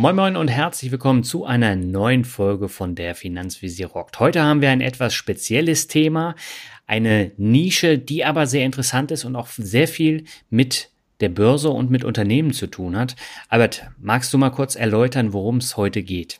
Moin Moin und herzlich willkommen zu einer neuen Folge von der Finanzvisier rockt. Heute haben wir ein etwas spezielles Thema, eine Nische, die aber sehr interessant ist und auch sehr viel mit der Börse und mit Unternehmen zu tun hat. Albert, magst du mal kurz erläutern, worum es heute geht?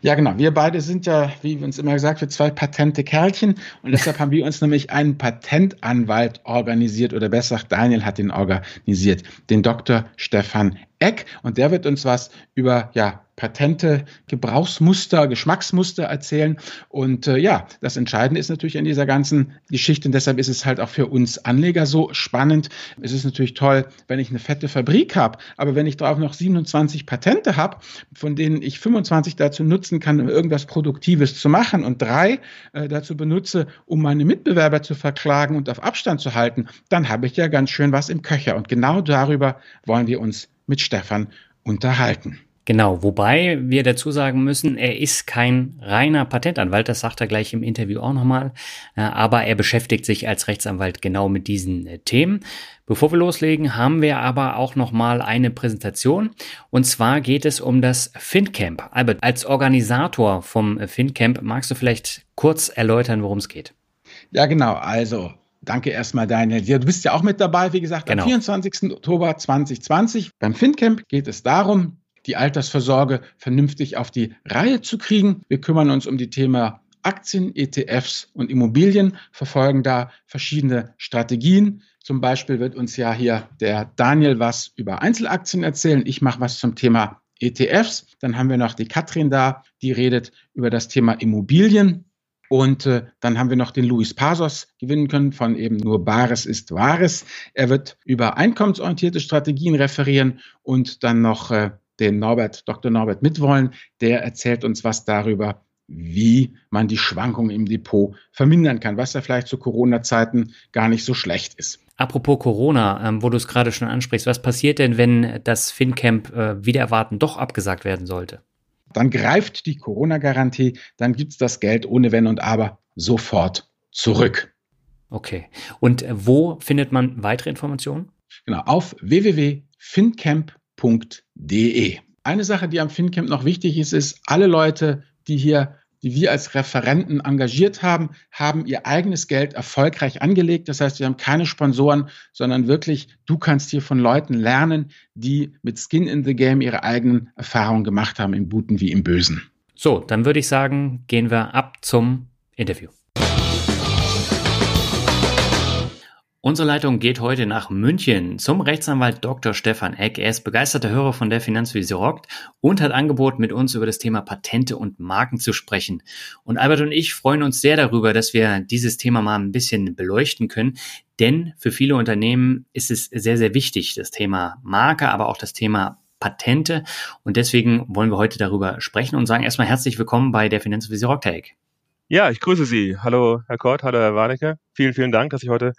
Ja, genau. Wir beide sind ja, wie uns immer gesagt wird, zwei patente Kerlchen. Und deshalb haben wir uns nämlich einen Patentanwalt organisiert oder besser Daniel hat den organisiert, den Dr. Stefan Eck. Und der wird uns was über ja, Patente, Gebrauchsmuster, Geschmacksmuster erzählen. Und äh, ja, das Entscheidende ist natürlich an dieser ganzen Geschichte und deshalb ist es halt auch für uns Anleger so spannend. Es ist natürlich toll, wenn ich eine fette Fabrik habe, aber wenn ich darauf noch 27 Patente habe, von denen ich 25 dazu nutzen kann, um irgendwas Produktives zu machen und drei äh, dazu benutze, um meine Mitbewerber zu verklagen und auf Abstand zu halten, dann habe ich ja ganz schön was im Köcher. Und genau darüber wollen wir uns mit Stefan unterhalten. Genau, wobei wir dazu sagen müssen, er ist kein reiner Patentanwalt, das sagt er gleich im Interview auch nochmal, äh, aber er beschäftigt sich als Rechtsanwalt genau mit diesen äh, Themen. Bevor wir loslegen, haben wir aber auch nochmal eine Präsentation und zwar geht es um das FinCamp. Albert, als Organisator vom FinCamp magst du vielleicht kurz erläutern, worum es geht? Ja, genau, also Danke erstmal, Daniel. Ja, du bist ja auch mit dabei, wie gesagt, genau. am 24. Oktober 2020. Beim FinCamp geht es darum, die Altersvorsorge vernünftig auf die Reihe zu kriegen. Wir kümmern uns um die Thema Aktien, ETFs und Immobilien, verfolgen da verschiedene Strategien. Zum Beispiel wird uns ja hier der Daniel was über Einzelaktien erzählen. Ich mache was zum Thema ETFs. Dann haben wir noch die Katrin da, die redet über das Thema Immobilien. Und äh, dann haben wir noch den Luis Pasos gewinnen können von eben nur Bares ist Wahres. Er wird über einkommensorientierte Strategien referieren und dann noch äh, den Norbert, Dr. Norbert Mitwollen, der erzählt uns was darüber, wie man die Schwankungen im Depot vermindern kann, was ja vielleicht zu Corona-Zeiten gar nicht so schlecht ist. Apropos Corona, ähm, wo du es gerade schon ansprichst, was passiert denn, wenn das FinCamp äh, wieder erwarten doch abgesagt werden sollte? Dann greift die Corona-Garantie, dann gibt es das Geld ohne Wenn und Aber sofort zurück. Okay. Und wo findet man weitere Informationen? Genau, auf www.fincamp.de. Eine Sache, die am FinCamp noch wichtig ist, ist, alle Leute, die hier die wir als Referenten engagiert haben, haben ihr eigenes Geld erfolgreich angelegt. Das heißt, wir haben keine Sponsoren, sondern wirklich, du kannst hier von Leuten lernen, die mit Skin in the Game ihre eigenen Erfahrungen gemacht haben, im Guten wie im Bösen. So, dann würde ich sagen, gehen wir ab zum Interview. Unsere Leitung geht heute nach München zum Rechtsanwalt Dr. Stefan Eck. Er ist begeisterter Hörer von der Finanzwiese rockt und hat angeboten, mit uns über das Thema Patente und Marken zu sprechen. Und Albert und ich freuen uns sehr darüber, dass wir dieses Thema mal ein bisschen beleuchten können. Denn für viele Unternehmen ist es sehr, sehr wichtig, das Thema Marke, aber auch das Thema Patente. Und deswegen wollen wir heute darüber sprechen und sagen erstmal herzlich willkommen bei der Finanzwiese Rock Tag. Ja, ich grüße Sie. Hallo, Herr Kort, hallo, Herr Warnecke. Vielen, vielen Dank, dass ich heute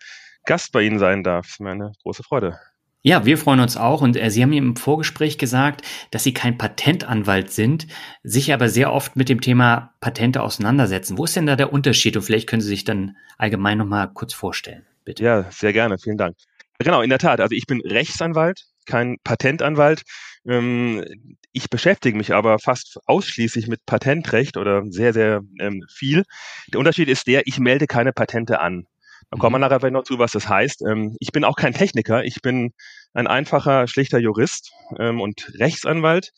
Gast bei Ihnen sein darf. Mir eine große Freude. Ja, wir freuen uns auch. Und äh, Sie haben mir im Vorgespräch gesagt, dass Sie kein Patentanwalt sind, sich aber sehr oft mit dem Thema Patente auseinandersetzen. Wo ist denn da der Unterschied? Und vielleicht können Sie sich dann allgemein nochmal kurz vorstellen, bitte. Ja, sehr gerne. Vielen Dank. Genau, in der Tat. Also ich bin Rechtsanwalt, kein Patentanwalt. Ähm, ich beschäftige mich aber fast ausschließlich mit Patentrecht oder sehr, sehr ähm, viel. Der Unterschied ist der, ich melde keine Patente an. Da kommen wir mhm. nachher vielleicht noch zu, was das heißt. Ähm, ich bin auch kein Techniker, ich bin ein einfacher, schlichter Jurist ähm, und Rechtsanwalt.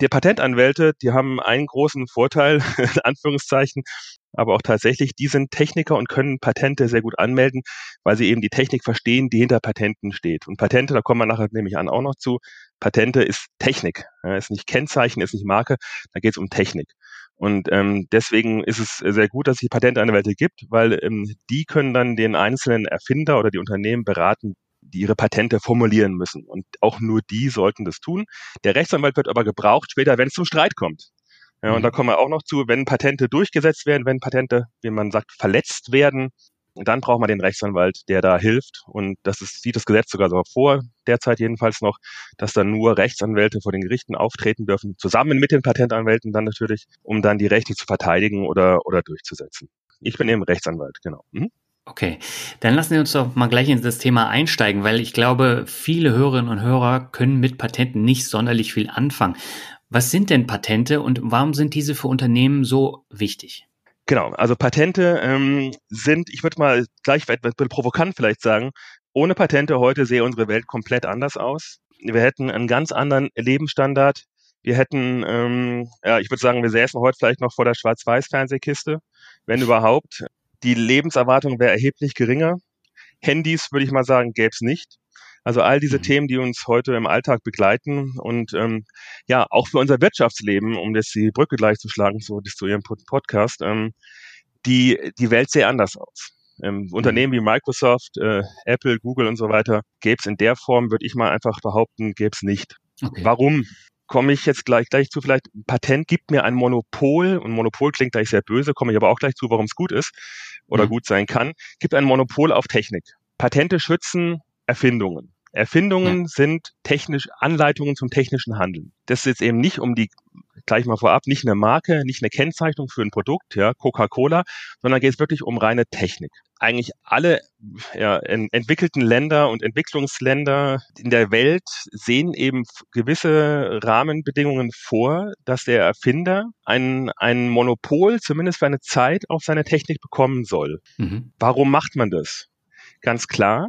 Die Patentanwälte, die haben einen großen Vorteil, in Anführungszeichen, aber auch tatsächlich, die sind Techniker und können Patente sehr gut anmelden, weil sie eben die Technik verstehen, die hinter Patenten steht. Und Patente, da kommen wir nachher nämlich an auch noch zu, Patente ist Technik, ist nicht Kennzeichen, ist nicht Marke, da geht es um Technik. Und ähm, deswegen ist es sehr gut, dass es Patentanwälte gibt, weil ähm, die können dann den einzelnen Erfinder oder die Unternehmen beraten, die ihre Patente formulieren müssen. Und auch nur die sollten das tun. Der Rechtsanwalt wird aber gebraucht später, wenn es zum Streit kommt. Ja, und da mhm. kommen wir auch noch zu, wenn Patente durchgesetzt werden, wenn Patente, wie man sagt, verletzt werden, dann braucht man den Rechtsanwalt, der da hilft. Und das ist, sieht das Gesetz sogar so vor, derzeit jedenfalls noch, dass dann nur Rechtsanwälte vor den Gerichten auftreten dürfen, zusammen mit den Patentanwälten dann natürlich, um dann die Rechte zu verteidigen oder, oder durchzusetzen. Ich bin eben Rechtsanwalt, genau. Mhm. Okay, dann lassen Sie uns doch mal gleich in das Thema einsteigen, weil ich glaube, viele Hörerinnen und Hörer können mit Patenten nicht sonderlich viel anfangen. Was sind denn Patente und warum sind diese für Unternehmen so wichtig? Genau, also Patente ähm, sind, ich würde mal gleich etwas provokant vielleicht sagen, ohne Patente heute sähe unsere Welt komplett anders aus. Wir hätten einen ganz anderen Lebensstandard. Wir hätten, ähm, ja, ich würde sagen, wir säßen heute vielleicht noch vor der Schwarz-Weiß-Fernsehkiste, wenn überhaupt. Die Lebenserwartung wäre erheblich geringer. Handys, würde ich mal sagen, gäbe es nicht. Also all diese mhm. Themen, die uns heute im Alltag begleiten und ähm, ja, auch für unser Wirtschaftsleben, um jetzt die Brücke gleich zu schlagen zu, zu Ihrem Podcast, ähm, die, die Welt sehr anders aus. Ähm, mhm. Unternehmen wie Microsoft, äh, Apple, Google und so weiter gäbe es in der Form, würde ich mal einfach behaupten, gäbe es nicht. Okay. Warum? Komme ich jetzt gleich, gleich zu vielleicht, ein Patent gibt mir ein Monopol, und Monopol klingt gleich sehr böse, komme ich aber auch gleich zu, warum es gut ist oder mhm. gut sein kann, gibt ein Monopol auf Technik. Patente schützen Erfindungen. Erfindungen ja. sind technisch Anleitungen zum technischen Handeln. Das ist jetzt eben nicht um die gleich mal vorab, nicht eine Marke, nicht eine Kennzeichnung für ein Produkt, ja, Coca-Cola, sondern geht es wirklich um reine Technik. Eigentlich alle ja, entwickelten Länder und Entwicklungsländer in der Welt sehen eben gewisse Rahmenbedingungen vor, dass der Erfinder ein, ein Monopol zumindest für eine Zeit auf seine Technik bekommen soll. Mhm. Warum macht man das? Ganz klar,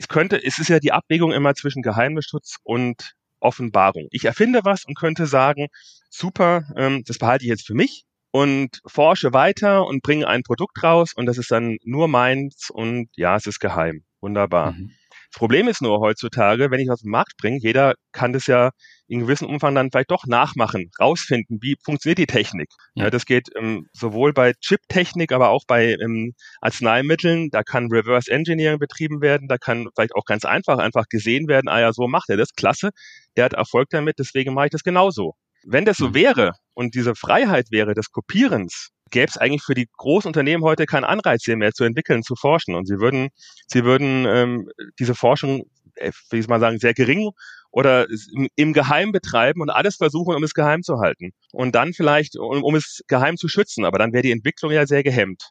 es könnte, es ist ja die Abwägung immer zwischen Geheimnisschutz und Offenbarung. Ich erfinde was und könnte sagen, super, ähm, das behalte ich jetzt für mich und forsche weiter und bringe ein Produkt raus und das ist dann nur meins und ja, es ist geheim. Wunderbar. Mhm. Das Problem ist nur heutzutage, wenn ich was auf den Markt bringe, jeder kann das ja in gewissem Umfang dann vielleicht doch nachmachen, rausfinden, wie funktioniert die Technik. Ja. ja das geht ähm, sowohl bei Chip-Technik, aber auch bei ähm, Arzneimitteln. Da kann Reverse Engineering betrieben werden. Da kann vielleicht auch ganz einfach einfach gesehen werden, ah ja, so macht er das, klasse. Der hat Erfolg damit, deswegen mache ich das genauso. Wenn das so mhm. wäre und diese Freiheit wäre des Kopierens, gäbe es eigentlich für die Großunternehmen heute keinen Anreiz mehr zu entwickeln, zu forschen. Und sie würden, sie würden ähm, diese Forschung, äh, wie ich mal sagen, sehr gering oder im Geheim betreiben und alles versuchen, um es geheim zu halten. Und dann vielleicht, um, um es geheim zu schützen, aber dann wäre die Entwicklung ja sehr gehemmt.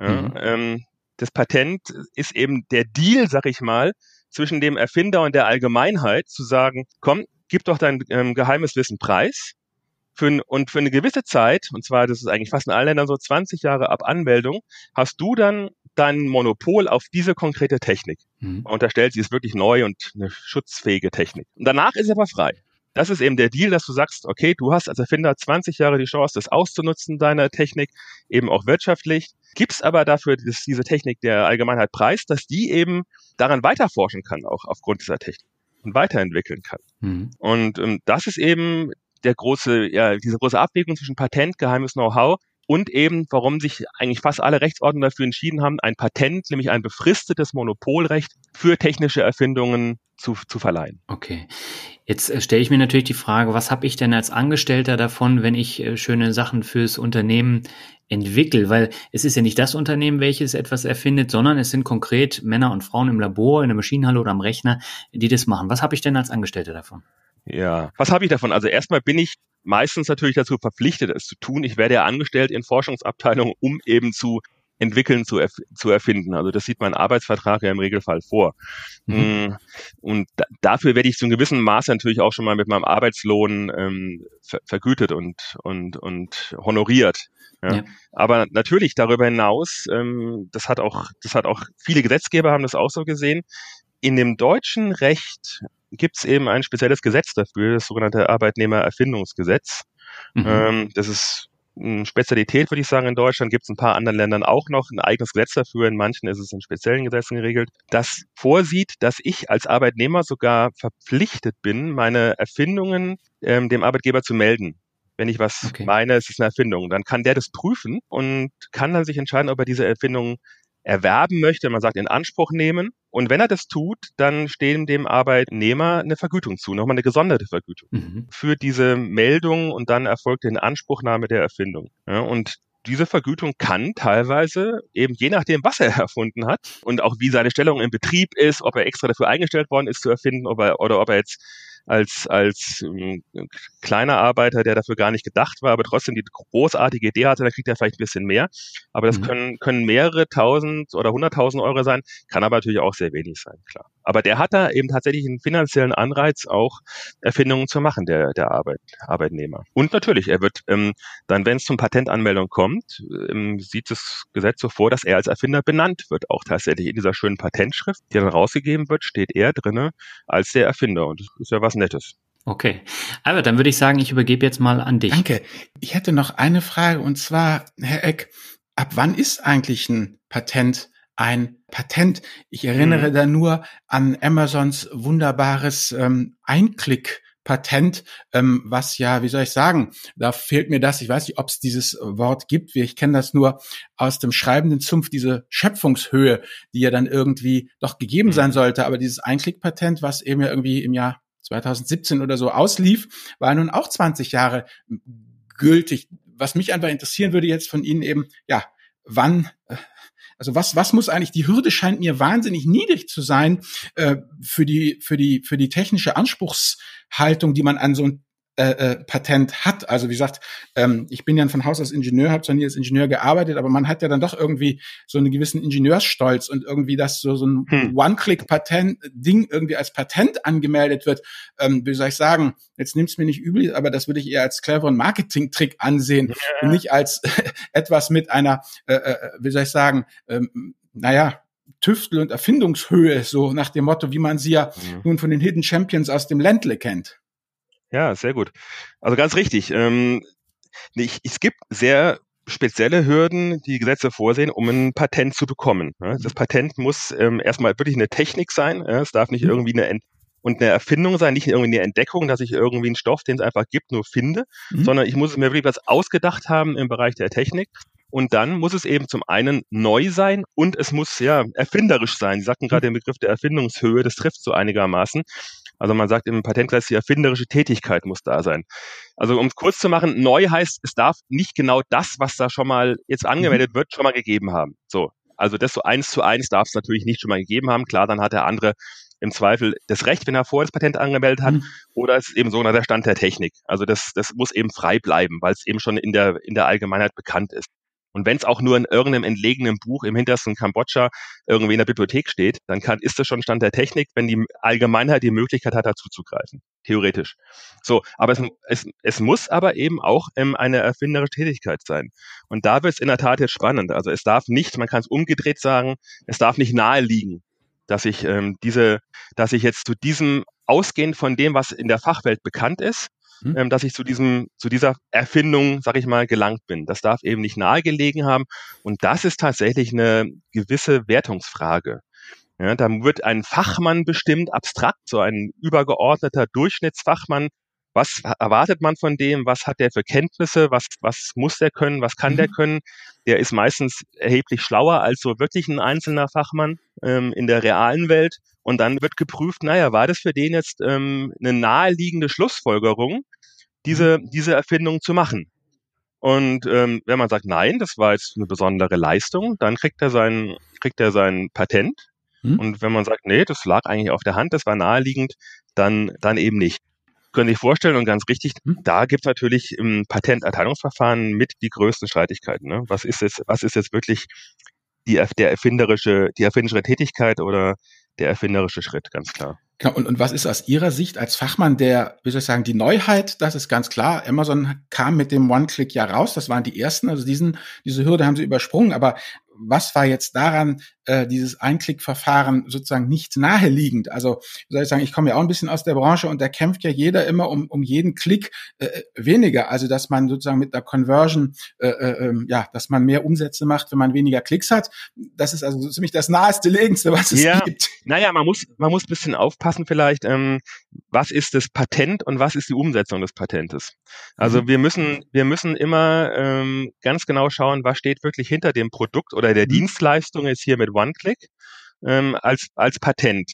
Ja, mhm. ähm, das Patent ist eben der Deal, sag ich mal, zwischen dem Erfinder und der Allgemeinheit, zu sagen, komm, gib doch dein ähm, geheimes Wissen preis für, und für eine gewisse Zeit, und zwar, das ist eigentlich fast in allen Ländern so 20 Jahre ab Anmeldung, hast du dann dein Monopol auf diese konkrete Technik. Mhm. Man unterstellt, sie ist wirklich neu und eine schutzfähige Technik. Und danach ist sie aber frei. Das ist eben der Deal, dass du sagst, okay, du hast als Erfinder 20 Jahre die Chance, das auszunutzen, deine Technik, eben auch wirtschaftlich. Gibst aber dafür dass diese Technik der Allgemeinheit preis, dass die eben daran weiterforschen kann, auch aufgrund dieser Technik und weiterentwickeln kann. Mhm. Und ähm, das ist eben der große, ja, diese große Abwägung zwischen Patent, geheimes Know-how und eben, warum sich eigentlich fast alle Rechtsordner dafür entschieden haben, ein Patent, nämlich ein befristetes Monopolrecht für technische Erfindungen zu, zu verleihen. Okay. Jetzt äh, stelle ich mir natürlich die Frage, was habe ich denn als Angestellter davon, wenn ich äh, schöne Sachen fürs Unternehmen entwickle? Weil es ist ja nicht das Unternehmen, welches etwas erfindet, sondern es sind konkret Männer und Frauen im Labor, in der Maschinenhalle oder am Rechner, die das machen. Was habe ich denn als Angestellter davon? Ja, was habe ich davon? Also erstmal bin ich meistens natürlich dazu verpflichtet, es zu tun. Ich werde ja angestellt in Forschungsabteilungen, um eben zu entwickeln, zu, erf zu erfinden. Also das sieht mein Arbeitsvertrag ja im Regelfall vor. Mhm. Mm, und da, dafür werde ich zu einem gewissen Maß natürlich auch schon mal mit meinem Arbeitslohn ähm, ver vergütet und, und, und honoriert. Ja. ja. Aber natürlich darüber hinaus, ähm, das hat auch, das hat auch viele Gesetzgeber haben das auch so gesehen. In dem deutschen Recht gibt es eben ein spezielles Gesetz dafür, das sogenannte Arbeitnehmererfindungsgesetz. Mhm. Ähm, das ist eine Spezialität, würde ich sagen, in Deutschland. Gibt es in ein paar anderen Ländern auch noch ein eigenes Gesetz dafür. In manchen ist es in speziellen Gesetzen geregelt, das vorsieht, dass ich als Arbeitnehmer sogar verpflichtet bin, meine Erfindungen ähm, dem Arbeitgeber zu melden. Wenn ich was okay. meine, es ist eine Erfindung, dann kann der das prüfen und kann dann sich entscheiden, ob er diese Erfindung erwerben möchte, man sagt in Anspruch nehmen. Und wenn er das tut, dann stehen dem Arbeitnehmer eine Vergütung zu, nochmal eine gesonderte Vergütung mhm. für diese Meldung und dann erfolgt die Inanspruchnahme der Erfindung. Ja, und diese Vergütung kann teilweise eben je nachdem, was er erfunden hat und auch wie seine Stellung im Betrieb ist, ob er extra dafür eingestellt worden ist zu erfinden ob er, oder ob er jetzt als, als ähm, kleiner Arbeiter, der dafür gar nicht gedacht war, aber trotzdem die großartige Idee hatte, dann kriegt er vielleicht ein bisschen mehr. Aber das mhm. können, können mehrere tausend oder hunderttausend Euro sein, kann aber natürlich auch sehr wenig sein, klar. Aber der hat da eben tatsächlich einen finanziellen Anreiz, auch Erfindungen zu machen, der, der Arbeit, Arbeitnehmer. Und natürlich, er wird ähm, dann, wenn es zum Patentanmeldung kommt, ähm, sieht das Gesetz so vor, dass er als Erfinder benannt wird, auch tatsächlich in dieser schönen Patentschrift, die dann rausgegeben wird, steht er drinne als der Erfinder. Und das ist ja was Nettes. Okay. Aber dann würde ich sagen, ich übergebe jetzt mal an dich. Danke. Ich hätte noch eine Frage und zwar, Herr Eck, ab wann ist eigentlich ein Patent ein Patent? Ich erinnere mhm. da nur an Amazons wunderbares ähm, Einklick Patent, ähm, was ja, wie soll ich sagen, da fehlt mir das, ich weiß nicht, ob es dieses Wort gibt, ich kenne das nur aus dem schreibenden Zumpf, diese Schöpfungshöhe, die ja dann irgendwie doch gegeben mhm. sein sollte, aber dieses Einklickpatent, was eben ja irgendwie im Jahr 2017 oder so auslief, war nun auch 20 Jahre gültig. Was mich einfach interessieren würde jetzt von Ihnen eben, ja, wann, äh, also was, was muss eigentlich, die Hürde scheint mir wahnsinnig niedrig zu sein äh, für, die, für, die, für die technische Anspruchshaltung, die man an so ein äh, äh, Patent hat. Also wie gesagt, ähm, ich bin ja von Haus aus Ingenieur, habe zwar nie als Ingenieur gearbeitet, aber man hat ja dann doch irgendwie so einen gewissen Ingenieursstolz und irgendwie, dass so, so ein hm. One-Click-Patent-Ding irgendwie als Patent angemeldet wird. Ähm, wie soll ich sagen, jetzt nimm's mir nicht übel, aber das würde ich eher als cleveren Marketing-Trick ansehen ja. und nicht als etwas mit einer, äh, äh, wie soll ich sagen, ähm, naja, Tüftel- und Erfindungshöhe, so nach dem Motto, wie man sie ja mhm. nun von den Hidden Champions aus dem Ländle kennt. Ja, sehr gut. Also ganz richtig. Ähm, ich, es gibt sehr spezielle Hürden, die Gesetze vorsehen, um ein Patent zu bekommen. Das Patent muss ähm, erstmal wirklich eine Technik sein. Es darf nicht mhm. irgendwie eine Ent und eine Erfindung sein, nicht irgendwie eine Entdeckung, dass ich irgendwie einen Stoff, den es einfach gibt, nur finde, mhm. sondern ich muss mir wirklich was ausgedacht haben im Bereich der Technik. Und dann muss es eben zum einen neu sein und es muss ja erfinderisch sein. Sie sagten gerade mhm. den Begriff der Erfindungshöhe, das trifft so einigermaßen. Also man sagt im Patentgesetz, die erfinderische Tätigkeit muss da sein. Also um es kurz zu machen, neu heißt, es darf nicht genau das, was da schon mal jetzt angemeldet mhm. wird, schon mal gegeben haben. So. Also das so eins zu eins darf es natürlich nicht schon mal gegeben haben. Klar, dann hat der andere im Zweifel das Recht, wenn er vorher das Patent angemeldet hat, mhm. oder es ist eben so der Stand der Technik. Also das, das muss eben frei bleiben, weil es eben schon in der, in der Allgemeinheit bekannt ist. Und wenn es auch nur in irgendeinem entlegenen Buch im hintersten Kambodscha irgendwie in der Bibliothek steht, dann kann, ist das schon Stand der Technik, wenn die Allgemeinheit die Möglichkeit hat, dazu zu greifen. Theoretisch. So, aber es, es, es muss aber eben auch ähm, eine erfinderische Tätigkeit sein. Und da wird es in der Tat jetzt spannend. Also es darf nicht, man kann es umgedreht sagen, es darf nicht nahe liegen, dass ich ähm, diese, dass ich jetzt zu diesem ausgehend von dem, was in der Fachwelt bekannt ist, hm. ähm, dass ich zu diesem, zu dieser Erfindung, sag ich mal, gelangt bin. Das darf eben nicht nahegelegen haben. Und das ist tatsächlich eine gewisse Wertungsfrage. Ja, da wird ein Fachmann bestimmt abstrakt, so ein übergeordneter Durchschnittsfachmann. Was erwartet man von dem? Was hat der für Kenntnisse? Was, was muss der können? Was kann mhm. der können? Der ist meistens erheblich schlauer als so wirklich ein einzelner Fachmann ähm, in der realen Welt. Und dann wird geprüft, naja, war das für den jetzt ähm, eine naheliegende Schlussfolgerung, diese, mhm. diese Erfindung zu machen? Und ähm, wenn man sagt, nein, das war jetzt eine besondere Leistung, dann kriegt er sein, kriegt er sein Patent. Hm? Und wenn man sagt, nee, das lag eigentlich auf der Hand, das war naheliegend, dann, dann eben nicht. Können Sie sich vorstellen und ganz richtig, hm? da gibt es natürlich im Patenterteilungsverfahren mit die größten Streitigkeiten. Ne? Was ist jetzt, was ist jetzt wirklich die, der erfinderische, die erfinderische Tätigkeit oder der erfinderische Schritt, ganz klar. Genau, und, und was ist aus Ihrer Sicht als Fachmann der, wie soll ich sagen, die Neuheit? Das ist ganz klar. Amazon kam mit dem One-Click ja raus. Das waren die ersten. Also diesen, diese Hürde haben sie übersprungen. Aber was war jetzt daran, äh, dieses Einklickverfahren sozusagen nicht naheliegend? Also, soll ich sagen, ich komme ja auch ein bisschen aus der Branche und da kämpft ja jeder immer um, um jeden Klick äh, weniger. Also, dass man sozusagen mit der Conversion, äh, äh, ähm, ja, dass man mehr Umsätze macht, wenn man weniger Klicks hat. Das ist also so ziemlich das naheste Legendste, was es ja, gibt. Naja, man muss, man muss ein bisschen aufpassen vielleicht, ähm, was ist das Patent und was ist die Umsetzung des Patentes. Also, mhm. wir müssen, wir müssen immer ähm, ganz genau schauen, was steht wirklich hinter dem Produkt oder der mhm. Dienstleistung ist hier mit One-Click ähm, als, als Patent.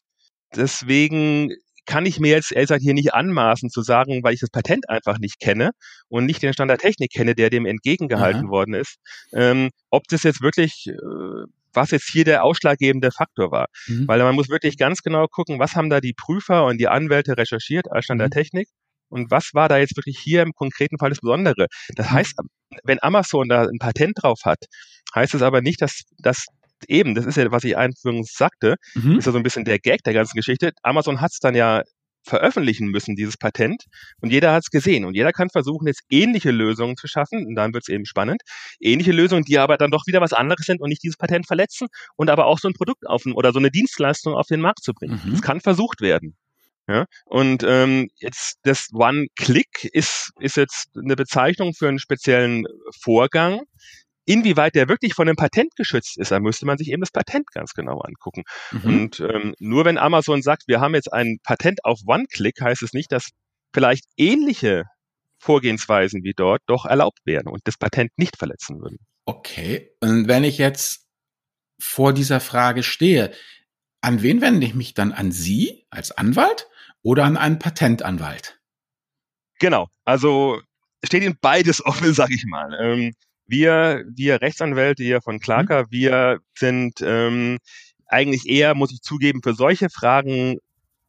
Deswegen kann ich mir jetzt ehrlich gesagt hier nicht anmaßen zu sagen, weil ich das Patent einfach nicht kenne und nicht den Stand der Technik kenne, der dem entgegengehalten Aha. worden ist, ähm, ob das jetzt wirklich äh, was jetzt hier der ausschlaggebende Faktor war. Mhm. Weil man muss wirklich ganz genau gucken, was haben da die Prüfer und die Anwälte recherchiert als Stand mhm. Technik und was war da jetzt wirklich hier im konkreten Fall das Besondere. Das mhm. heißt, wenn Amazon da ein Patent drauf hat, heißt es aber nicht, dass, dass eben, das ist ja, was ich einführend sagte, mhm. ist ja so ein bisschen der Gag der ganzen Geschichte. Amazon hat es dann ja veröffentlichen müssen, dieses Patent. Und jeder hat es gesehen. Und jeder kann versuchen, jetzt ähnliche Lösungen zu schaffen. Und dann wird es eben spannend. Ähnliche Lösungen, die aber dann doch wieder was anderes sind und nicht dieses Patent verletzen und aber auch so ein Produkt auf oder so eine Dienstleistung auf den Markt zu bringen. Mhm. Das kann versucht werden. Ja, und ähm, jetzt das One-Click ist, ist jetzt eine Bezeichnung für einen speziellen Vorgang, Inwieweit der wirklich von einem Patent geschützt ist, da müsste man sich eben das Patent ganz genau angucken. Mhm. Und ähm, nur wenn Amazon sagt, wir haben jetzt ein Patent auf One-Click, heißt es nicht, dass vielleicht ähnliche Vorgehensweisen wie dort doch erlaubt werden und das Patent nicht verletzen würden. Okay, und wenn ich jetzt vor dieser Frage stehe, an wen wende ich mich dann? An Sie als Anwalt oder an einen Patentanwalt? Genau, also steht Ihnen beides offen, sage ich mal. Ähm, wir, wir Rechtsanwälte hier von Clarker, mhm. wir sind ähm, eigentlich eher, muss ich zugeben, für solche Fragen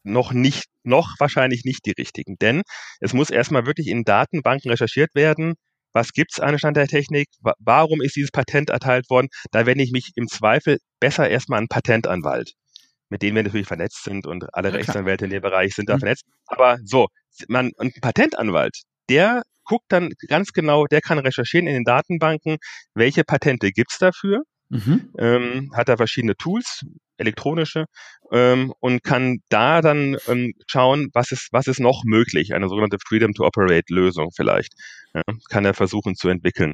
noch nicht, noch wahrscheinlich nicht die richtigen. Denn es muss erstmal wirklich in Datenbanken recherchiert werden, was gibt's an Stand der Technik, warum ist dieses Patent erteilt worden. Da wende ich mich im Zweifel besser erstmal an Patentanwalt, mit denen wir natürlich vernetzt sind und alle ja, Rechtsanwälte in dem Bereich sind da mhm. vernetzt. Aber so, man, ein Patentanwalt, der guckt dann ganz genau, der kann recherchieren in den Datenbanken, welche Patente gibt's dafür. Mhm. Ähm, hat da verschiedene Tools, elektronische, ähm, und kann da dann ähm, schauen, was ist, was ist noch möglich, eine sogenannte Freedom to Operate Lösung vielleicht, ja, kann er versuchen zu entwickeln.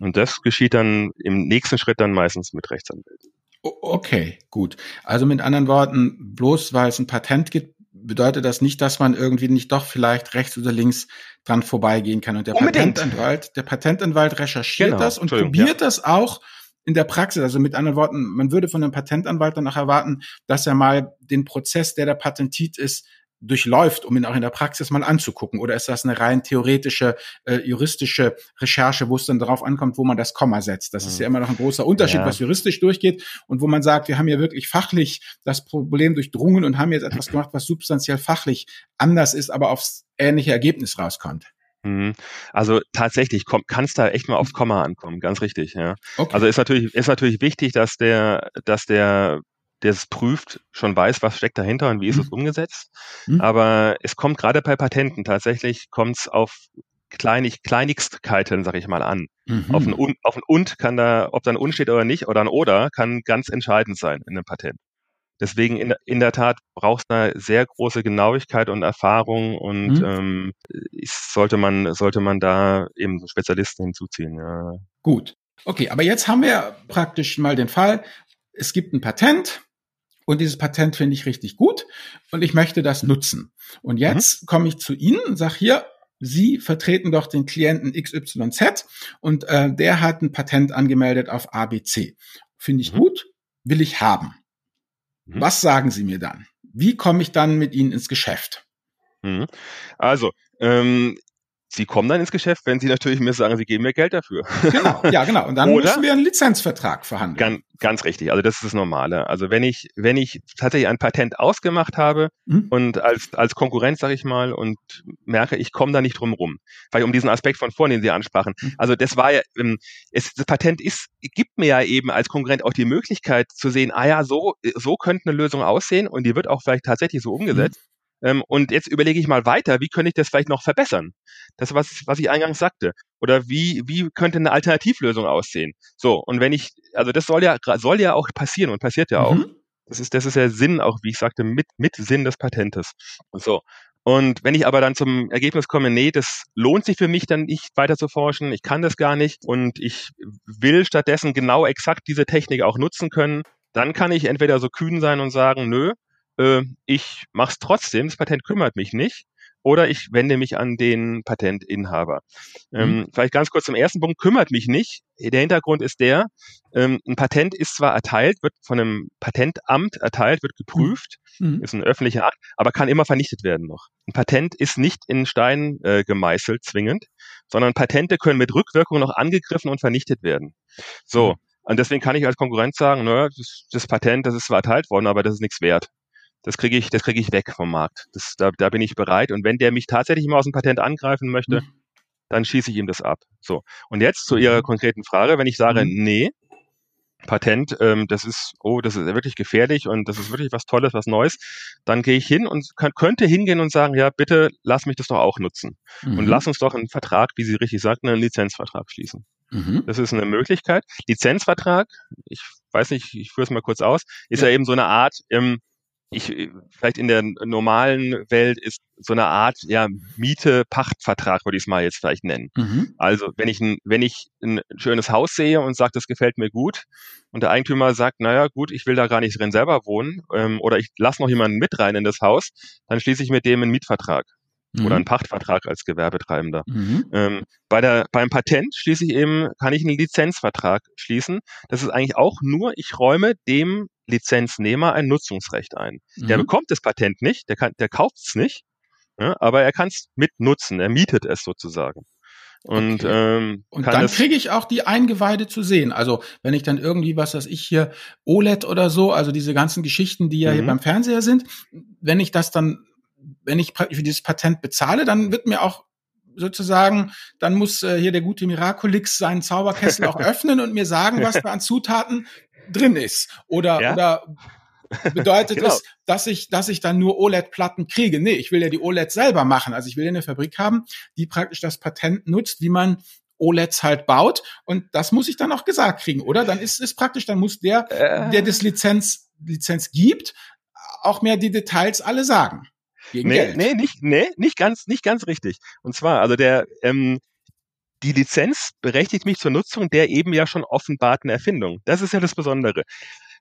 Und das geschieht dann im nächsten Schritt dann meistens mit Rechtsanwälten. Okay, gut. Also mit anderen Worten, bloß weil es ein Patent gibt, bedeutet das nicht, dass man irgendwie nicht doch vielleicht rechts oder links dran vorbeigehen kann. Und der Unbedingt. Patentanwalt, der Patentanwalt recherchiert genau. das und probiert ja. das auch in der Praxis. Also mit anderen Worten, man würde von einem Patentanwalt danach erwarten, dass er mal den Prozess, der da patentiert ist, durchläuft, um ihn auch in der Praxis mal anzugucken? Oder ist das eine rein theoretische, äh, juristische Recherche, wo es dann darauf ankommt, wo man das Komma setzt? Das mhm. ist ja immer noch ein großer Unterschied, ja. was juristisch durchgeht und wo man sagt, wir haben ja wirklich fachlich das Problem durchdrungen und haben jetzt etwas gemacht, was substanziell fachlich anders ist, aber aufs ähnliche Ergebnis rauskommt. Mhm. Also tatsächlich kann es da echt mal aufs Komma ankommen, ganz richtig, ja. Okay. Also ist natürlich, ist natürlich wichtig, dass der, dass der der es prüft, schon weiß, was steckt dahinter und wie ist mhm. es umgesetzt. Mhm. Aber es kommt gerade bei Patenten tatsächlich kommt es auf Kleinig, Kleinigkeiten, sag ich mal, an. Mhm. Auf, ein un, auf ein und kann da, ob da ein und steht oder nicht, oder ein oder, kann ganz entscheidend sein in einem Patent. Deswegen in, in der Tat braucht es eine sehr große Genauigkeit und Erfahrung und mhm. ähm, sollte man sollte man da eben Spezialisten hinzuziehen. Ja. Gut. Okay, aber jetzt haben wir praktisch mal den Fall, es gibt ein Patent, und dieses Patent finde ich richtig gut und ich möchte das nutzen. Und jetzt mhm. komme ich zu Ihnen und sage hier, Sie vertreten doch den Klienten XYZ und äh, der hat ein Patent angemeldet auf ABC. Finde ich mhm. gut, will ich haben. Mhm. Was sagen Sie mir dann? Wie komme ich dann mit Ihnen ins Geschäft? Mhm. Also, ähm, Sie kommen dann ins Geschäft, wenn Sie natürlich mir sagen, Sie geben mir Geld dafür. Genau, ja, genau. Und dann Oder, müssen wir einen Lizenzvertrag verhandeln. Ganz, ganz richtig. Also das ist das Normale. Also wenn ich, wenn ich tatsächlich ein Patent ausgemacht habe mhm. und als, als Konkurrent, sage ich mal, und merke, ich komme da nicht drum rum. Weil um diesen Aspekt von vorhin, den Sie ansprachen. Mhm. Also das war ja, ähm, es, das Patent ist, gibt mir ja eben als Konkurrent auch die Möglichkeit zu sehen, ah ja, so, so könnte eine Lösung aussehen und die wird auch vielleicht tatsächlich so umgesetzt. Mhm. Ähm, und jetzt überlege ich mal weiter, wie könnte ich das vielleicht noch verbessern? Das, was, was ich eingangs sagte. Oder wie, wie könnte eine Alternativlösung aussehen? So, und wenn ich, also das soll ja, soll ja auch passieren und passiert ja auch. Mhm. Das ist, das ist der Sinn auch, wie ich sagte, mit, mit Sinn des Patentes. Und so. Und wenn ich aber dann zum Ergebnis komme, nee, das lohnt sich für mich dann nicht weiter zu forschen, ich kann das gar nicht und ich will stattdessen genau exakt diese Technik auch nutzen können, dann kann ich entweder so kühn sein und sagen, nö, äh, ich mache es trotzdem, das Patent kümmert mich nicht, oder ich wende mich an den Patentinhaber. Ähm, mhm. vielleicht ganz kurz zum ersten Punkt, kümmert mich nicht. Der Hintergrund ist der, ähm, ein Patent ist zwar erteilt, wird von einem Patentamt erteilt, wird geprüft, mhm. ist ein öffentlicher Akt, aber kann immer vernichtet werden noch. Ein Patent ist nicht in Stein äh, gemeißelt zwingend, sondern Patente können mit Rückwirkung noch angegriffen und vernichtet werden. So, mhm. Und deswegen kann ich als Konkurrent sagen, naja, das, das Patent, das ist zwar erteilt worden, aber das ist nichts wert. Das kriege ich, das kriege ich weg vom Markt. Das, da, da bin ich bereit. Und wenn der mich tatsächlich mal aus dem Patent angreifen möchte, mhm. dann schieße ich ihm das ab. So. Und jetzt zu Ihrer mhm. konkreten Frage, wenn ich sage, mhm. nee, Patent, ähm, das ist, oh, das ist wirklich gefährlich und das ist wirklich was Tolles, was Neues, dann gehe ich hin und kann, könnte hingehen und sagen, ja, bitte lass mich das doch auch nutzen. Mhm. Und lass uns doch einen Vertrag, wie Sie richtig sagten, einen Lizenzvertrag schließen. Mhm. Das ist eine Möglichkeit. Lizenzvertrag, ich weiß nicht, ich führe es mal kurz aus, ist ja, ja eben so eine Art, ähm, ich, vielleicht in der normalen Welt ist so eine Art ja, Miete-Pachtvertrag, würde ich es mal jetzt vielleicht nennen. Mhm. Also wenn ich, ein, wenn ich ein schönes Haus sehe und sage, das gefällt mir gut, und der Eigentümer sagt, naja gut, ich will da gar nicht drin selber wohnen, ähm, oder ich lasse noch jemanden mit rein in das Haus, dann schließe ich mit dem einen Mietvertrag mhm. oder einen Pachtvertrag als Gewerbetreibender. Mhm. Ähm, bei der, beim Patent schließe ich eben, kann ich einen Lizenzvertrag schließen. Das ist eigentlich auch nur, ich räume dem Lizenznehmer ein Nutzungsrecht ein. Mhm. Der bekommt das Patent nicht, der, kann, der kauft es nicht, ja, aber er kann es mitnutzen, er mietet es sozusagen. Und, okay. ähm, und dann kriege ich auch die Eingeweide zu sehen. Also wenn ich dann irgendwie, was weiß ich hier, OLED oder so, also diese ganzen Geschichten, die ja mhm. hier beim Fernseher sind, wenn ich das dann wenn ich für dieses Patent bezahle, dann wird mir auch sozusagen, dann muss äh, hier der gute Miraculix seinen Zauberkessel auch öffnen und mir sagen, was da an Zutaten drin ist. Oder, ja. oder bedeutet genau. es, dass ich, dass ich dann nur OLED-Platten kriege? Nee, ich will ja die OLED selber machen. Also ich will ja eine Fabrik haben, die praktisch das Patent nutzt, wie man OLEDs halt baut. Und das muss ich dann auch gesagt kriegen, oder? Dann ist es praktisch, dann muss der, äh. der das Lizenz, Lizenz gibt, auch mehr die Details alle sagen. Gegen nee, Geld. nee, nicht, nee, nicht ganz, nicht ganz richtig. Und zwar, also der, ähm, die Lizenz berechtigt mich zur Nutzung der eben ja schon offenbarten Erfindung. Das ist ja das Besondere.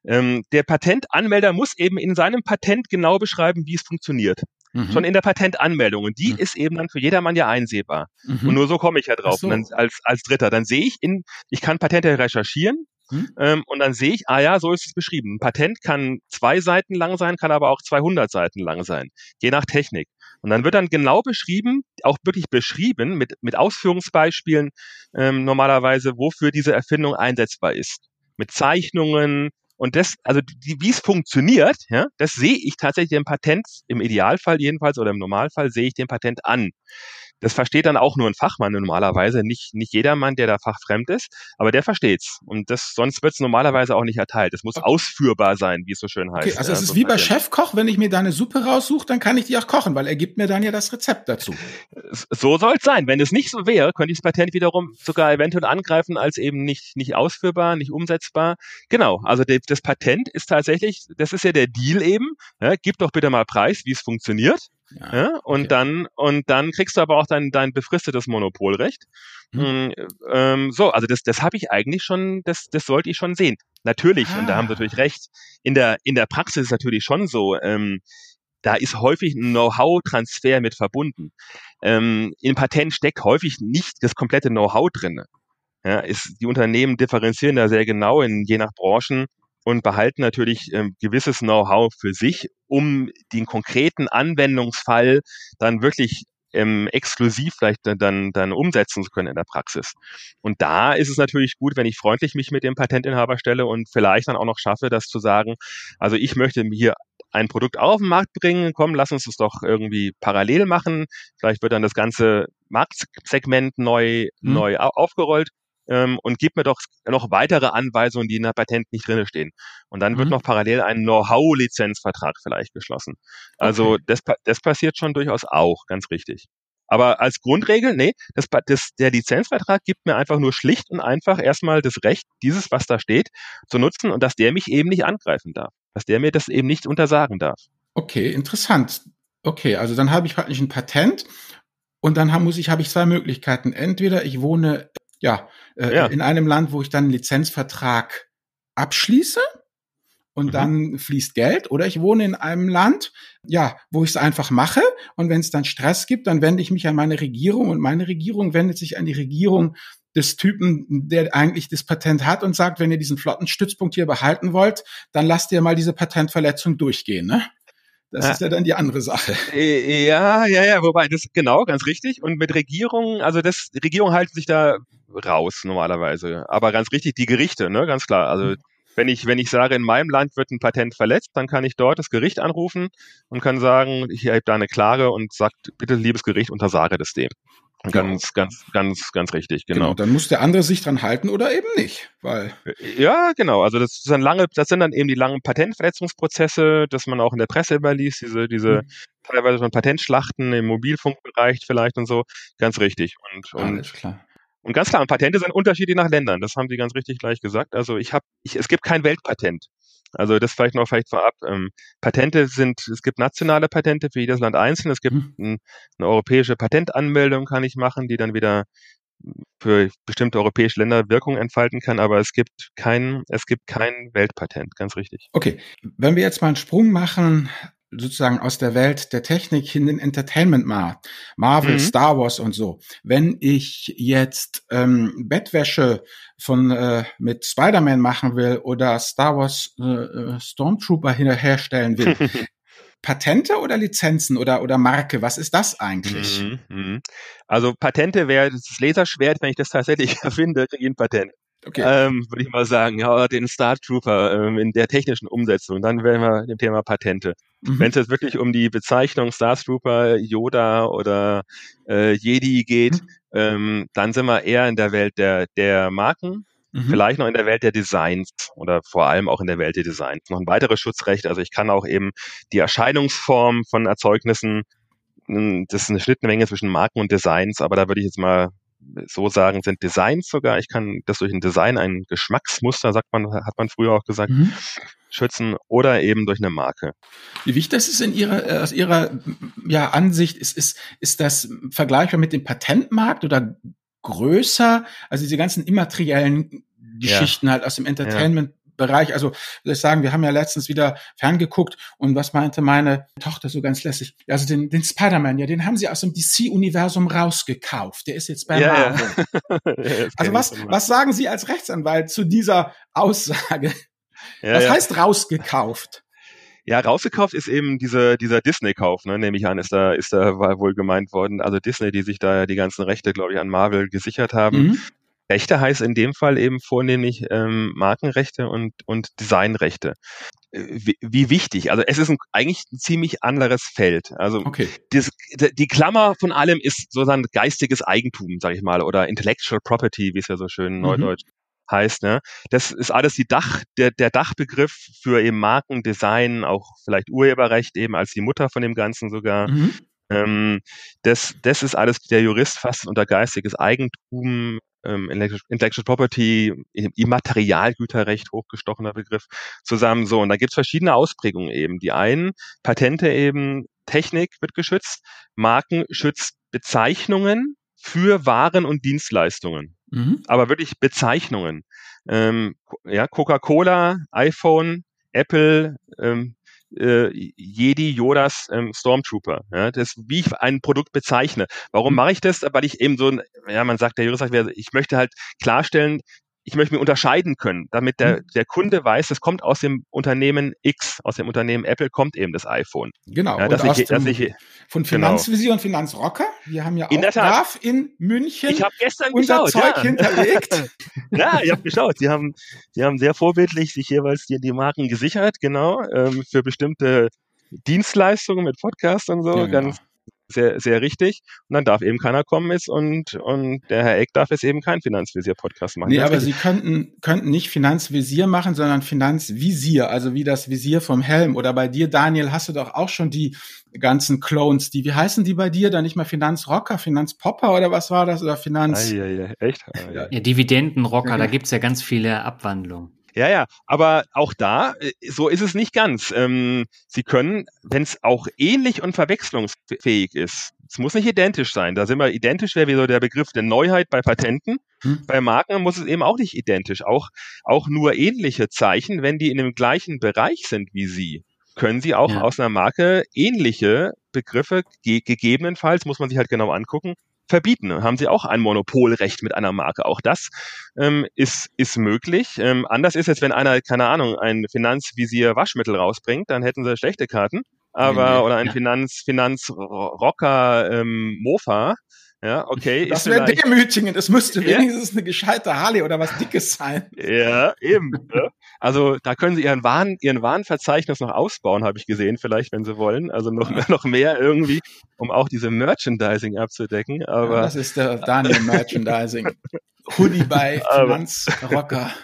Ähm, der Patentanmelder muss eben in seinem Patent genau beschreiben, wie es funktioniert. Mhm. Schon in der Patentanmeldung. Und die mhm. ist eben dann für jedermann ja einsehbar. Mhm. Und nur so komme ich ja drauf. So. Als, als Dritter. Dann sehe ich in, ich kann Patente recherchieren hm? Ähm, und dann sehe ich, ah ja, so ist es beschrieben. Ein Patent kann zwei Seiten lang sein, kann aber auch 200 Seiten lang sein, je nach Technik. Und dann wird dann genau beschrieben, auch wirklich beschrieben mit, mit Ausführungsbeispielen ähm, normalerweise, wofür diese Erfindung einsetzbar ist. Mit Zeichnungen und das, also wie es funktioniert, ja, das sehe ich tatsächlich im Patent, im Idealfall jedenfalls oder im Normalfall sehe ich dem Patent an. Das versteht dann auch nur ein Fachmann normalerweise, nicht, nicht jedermann, der da fachfremd ist, aber der versteht's. Und das, sonst wird es normalerweise auch nicht erteilt. Es muss okay. ausführbar sein, wie es so schön heißt. Okay, also es ist wie bei Chefkoch, wenn ich mir da eine Suppe raussuche, dann kann ich die auch kochen, weil er gibt mir dann ja das Rezept dazu. So soll es sein. Wenn es nicht so wäre, könnte ich das Patent wiederum sogar eventuell angreifen als eben nicht, nicht ausführbar, nicht umsetzbar. Genau, also das Patent ist tatsächlich, das ist ja der Deal eben. Ja, gib doch bitte mal Preis, wie es funktioniert. Ja, ja, und okay. dann und dann kriegst du aber auch dein dein befristetes Monopolrecht. Mhm. Ähm, so, also das das habe ich eigentlich schon, das das sollte ich schon sehen. Natürlich ah. und da haben Sie ah. natürlich recht. In der in der Praxis ist es natürlich schon so. Ähm, da ist häufig ein Know-how-Transfer mit verbunden. Ähm, Im Patent steckt häufig nicht das komplette Know-how drin. Ja, ist, die Unternehmen differenzieren da sehr genau in je nach Branchen und behalten natürlich ähm, gewisses Know-how für sich, um den konkreten Anwendungsfall dann wirklich ähm, exklusiv vielleicht dann, dann umsetzen zu können in der Praxis. Und da ist es natürlich gut, wenn ich freundlich mich mit dem Patentinhaber stelle und vielleicht dann auch noch schaffe, das zu sagen, also ich möchte hier ein Produkt auf den Markt bringen, komm, lass uns das doch irgendwie parallel machen. Vielleicht wird dann das ganze Marktsegment neu, hm. neu aufgerollt ähm, und gib mir doch noch weitere Anweisungen, die in der Patent nicht drinne stehen. Und dann wird mhm. noch parallel ein Know-how-Lizenzvertrag vielleicht geschlossen. Also okay. das, das passiert schon durchaus auch, ganz richtig. Aber als Grundregel, nee, das, das, der Lizenzvertrag gibt mir einfach nur schlicht und einfach erstmal das Recht, dieses, was da steht, zu nutzen und dass der mich eben nicht angreifen darf. Dass der mir das eben nicht untersagen darf. Okay, interessant. Okay, also dann habe ich praktisch ein Patent und dann hab, muss ich, habe ich zwei Möglichkeiten. Entweder ich wohne ja, äh, ja. in einem Land, wo ich dann einen Lizenzvertrag abschließe und mhm. dann fließt Geld oder ich wohne in einem Land, ja, wo ich es einfach mache und wenn es dann Stress gibt, dann wende ich mich an meine Regierung und meine Regierung wendet sich an die Regierung des Typen, der eigentlich das Patent hat und sagt, wenn ihr diesen Flottenstützpunkt hier behalten wollt, dann lasst ihr mal diese Patentverletzung durchgehen, ne? Das ist ja dann die andere Sache. Äh, ja, ja, ja, wobei das genau, ganz richtig. Und mit Regierungen, also das, Regierungen halten sich da raus normalerweise. Aber ganz richtig, die Gerichte, ne, ganz klar. Also mhm. wenn ich, wenn ich sage, in meinem Land wird ein Patent verletzt, dann kann ich dort das Gericht anrufen und kann sagen, ich habe da eine Klage und sagt, bitte, liebes Gericht, untersage das dem. Ganz, ganz, ganz, ganz richtig, genau. genau. Dann muss der andere sich dran halten oder eben nicht, weil. Ja, genau. Also das sind lange, das sind dann eben die langen Patentverletzungsprozesse, dass man auch in der Presse überliest, diese, diese mhm. teilweise schon Patentschlachten im Mobilfunkbereich vielleicht und so. Ganz richtig. Und, und Alles klar. Und ganz klar, Patente sind unterschiedlich nach Ländern. Das haben Sie ganz richtig gleich gesagt. Also ich habe, ich, es gibt kein Weltpatent. Also das vielleicht noch vielleicht vorab. Ähm, Patente sind, es gibt nationale Patente für jedes Land einzeln. Es gibt mhm. ein, eine europäische Patentanmeldung, kann ich machen, die dann wieder für bestimmte europäische Länder Wirkung entfalten kann, aber es gibt kein, es gibt kein Weltpatent, ganz richtig. Okay, wenn wir jetzt mal einen Sprung machen sozusagen aus der Welt der Technik hin in Entertainment-Markt, Marvel, mhm. Star Wars und so. Wenn ich jetzt ähm, Bettwäsche von äh, mit Spider-Man machen will oder Star Wars äh, äh Stormtrooper herstellen will, Patente oder Lizenzen oder, oder Marke? Was ist das eigentlich? Mhm, mhm. Also Patente wäre das Laserschwert, wenn ich das tatsächlich erfinde, kriege ich ein Patent. Okay. Ähm, Würde ich mal sagen, ja, den Star Trooper ähm, in der technischen Umsetzung. Dann wären wir dem Thema Patente. Mhm. Wenn es jetzt wirklich um die Bezeichnung Star Trooper, Yoda oder äh, Jedi geht, mhm. ähm, dann sind wir eher in der Welt der, der Marken. Mhm. Vielleicht noch in der Welt der Designs oder vor allem auch in der Welt der Designs. Noch ein weiteres Schutzrecht. Also ich kann auch eben die Erscheinungsform von Erzeugnissen hm, das ist eine Schnittmenge zwischen Marken und Designs, aber da würde ich jetzt mal so sagen, sind Designs sogar. Ich kann das durch ein Design, ein Geschmacksmuster, sagt man, hat man früher auch gesagt, mhm. schützen oder eben durch eine Marke. Wie wichtig das ist in Ihrer, äh, aus Ihrer ja, Ansicht, ist, ist, ist das vergleichbar mit dem Patentmarkt oder größer? Also diese ganzen immateriellen Geschichten ja. halt aus dem Entertainment Bereich. Also will ich sagen, wir haben ja letztens wieder ferngeguckt und was meinte meine Tochter so ganz lässig? Also den, den Spider-Man, ja, den haben sie aus dem DC-Universum rausgekauft. Der ist jetzt bei ja, Marvel. Ja. also was, was sagen Sie als Rechtsanwalt zu dieser Aussage? Ja, was heißt rausgekauft? Ja, rausgekauft ist eben diese, dieser Disney-Kauf, ne, nehme ich an, ist da, ist da wohl gemeint worden. Also Disney, die sich da die ganzen Rechte, glaube ich, an Marvel gesichert haben. Mhm. Rechte heißt in dem Fall eben vornehmlich ähm, Markenrechte und, und Designrechte. Äh, wie, wie wichtig? Also es ist ein, eigentlich ein ziemlich anderes Feld. Also okay. das, die Klammer von allem ist sozusagen geistiges Eigentum, sage ich mal, oder Intellectual Property, wie es ja so schön mhm. neudeutsch heißt. Ne? Das ist alles die Dach, der, der Dachbegriff für eben Marken, Design, auch vielleicht Urheberrecht eben als die Mutter von dem Ganzen sogar. Mhm. Ähm, das, das ist alles, der Jurist fasst unter geistiges Eigentum, ähm, Intellectual Property, Immaterialgüterrecht, hochgestochener Begriff, zusammen. So, und da gibt's verschiedene Ausprägungen eben. Die einen, Patente eben, Technik wird geschützt, Marken schützt Bezeichnungen für Waren und Dienstleistungen. Mhm. Aber wirklich Bezeichnungen. Ähm, ja, Coca-Cola, iPhone, Apple, ähm, äh, Jedi, Yodas, ähm, Stormtrooper. Ja, das, wie ich ein Produkt bezeichne. Warum mhm. mache ich das? Weil ich eben so, ein, ja, man sagt, der Jurist sagt, ich möchte halt klarstellen, ich möchte mir unterscheiden können, damit der, mhm. der Kunde weiß, es kommt aus dem Unternehmen X, aus dem Unternehmen Apple kommt eben das iPhone. Genau. Ja, und ich, dem, ich, von genau. Finanzvisier genau. und Finanzrocker. Wir haben ja auch in Graf in München ich gestern unser geschaut, Zeug ja. hinterlegt. ja, ich habe geschaut. Sie haben, sie haben sehr vorbildlich sich jeweils die, die Marken gesichert, genau, ähm, für bestimmte Dienstleistungen mit Podcast und so. Ja, ganz, genau sehr, sehr richtig. Und dann darf eben keiner kommen jetzt und, und der Herr Eck darf jetzt eben keinen Finanzvisier-Podcast machen. Nee, aber richtig. Sie könnten, könnten nicht Finanzvisier machen, sondern Finanzvisier, also wie das Visier vom Helm. Oder bei dir, Daniel, hast du doch auch schon die ganzen Clones, die, wie heißen die bei dir? Dann nicht mal Finanzrocker, Finanzpopper oder was war das? Oder Finanz... Ah, ja, ja, echt? Ah, ja. ja, Dividendenrocker, ja. da gibt's ja ganz viele Abwandlungen. Ja, ja, aber auch da, äh, so ist es nicht ganz. Ähm, Sie können, wenn es auch ähnlich und verwechslungsfähig ist, es muss nicht identisch sein. Da sind wir identisch, wäre wie so der Begriff der Neuheit bei Patenten. Hm. Bei Marken muss es eben auch nicht identisch. Auch, auch nur ähnliche Zeichen, wenn die in dem gleichen Bereich sind wie Sie, können Sie auch ja. aus einer Marke ähnliche Begriffe ge gegebenenfalls, muss man sich halt genau angucken, verbieten. Haben sie auch ein Monopolrecht mit einer Marke. Auch das ähm, ist, ist möglich. Ähm, anders ist jetzt, wenn einer, keine Ahnung, ein Finanzvisier Waschmittel rausbringt, dann hätten sie schlechte Karten. Aber, nee, oder ein ja. Finanz, Finanzrocker ähm, Mofa, Ja, okay. Das wäre demütigend. Es müsste ja. wenigstens eine gescheite Harley oder was Dickes sein. Ja, eben. Ja. Also da können Sie Ihren Waren, Ihren Warenverzeichnis noch ausbauen, habe ich gesehen, vielleicht, wenn Sie wollen. Also noch, ja. noch mehr irgendwie, um auch diese Merchandising abzudecken. Aber das ist der Daniel Merchandising. Hoodie bei Finanzrocker.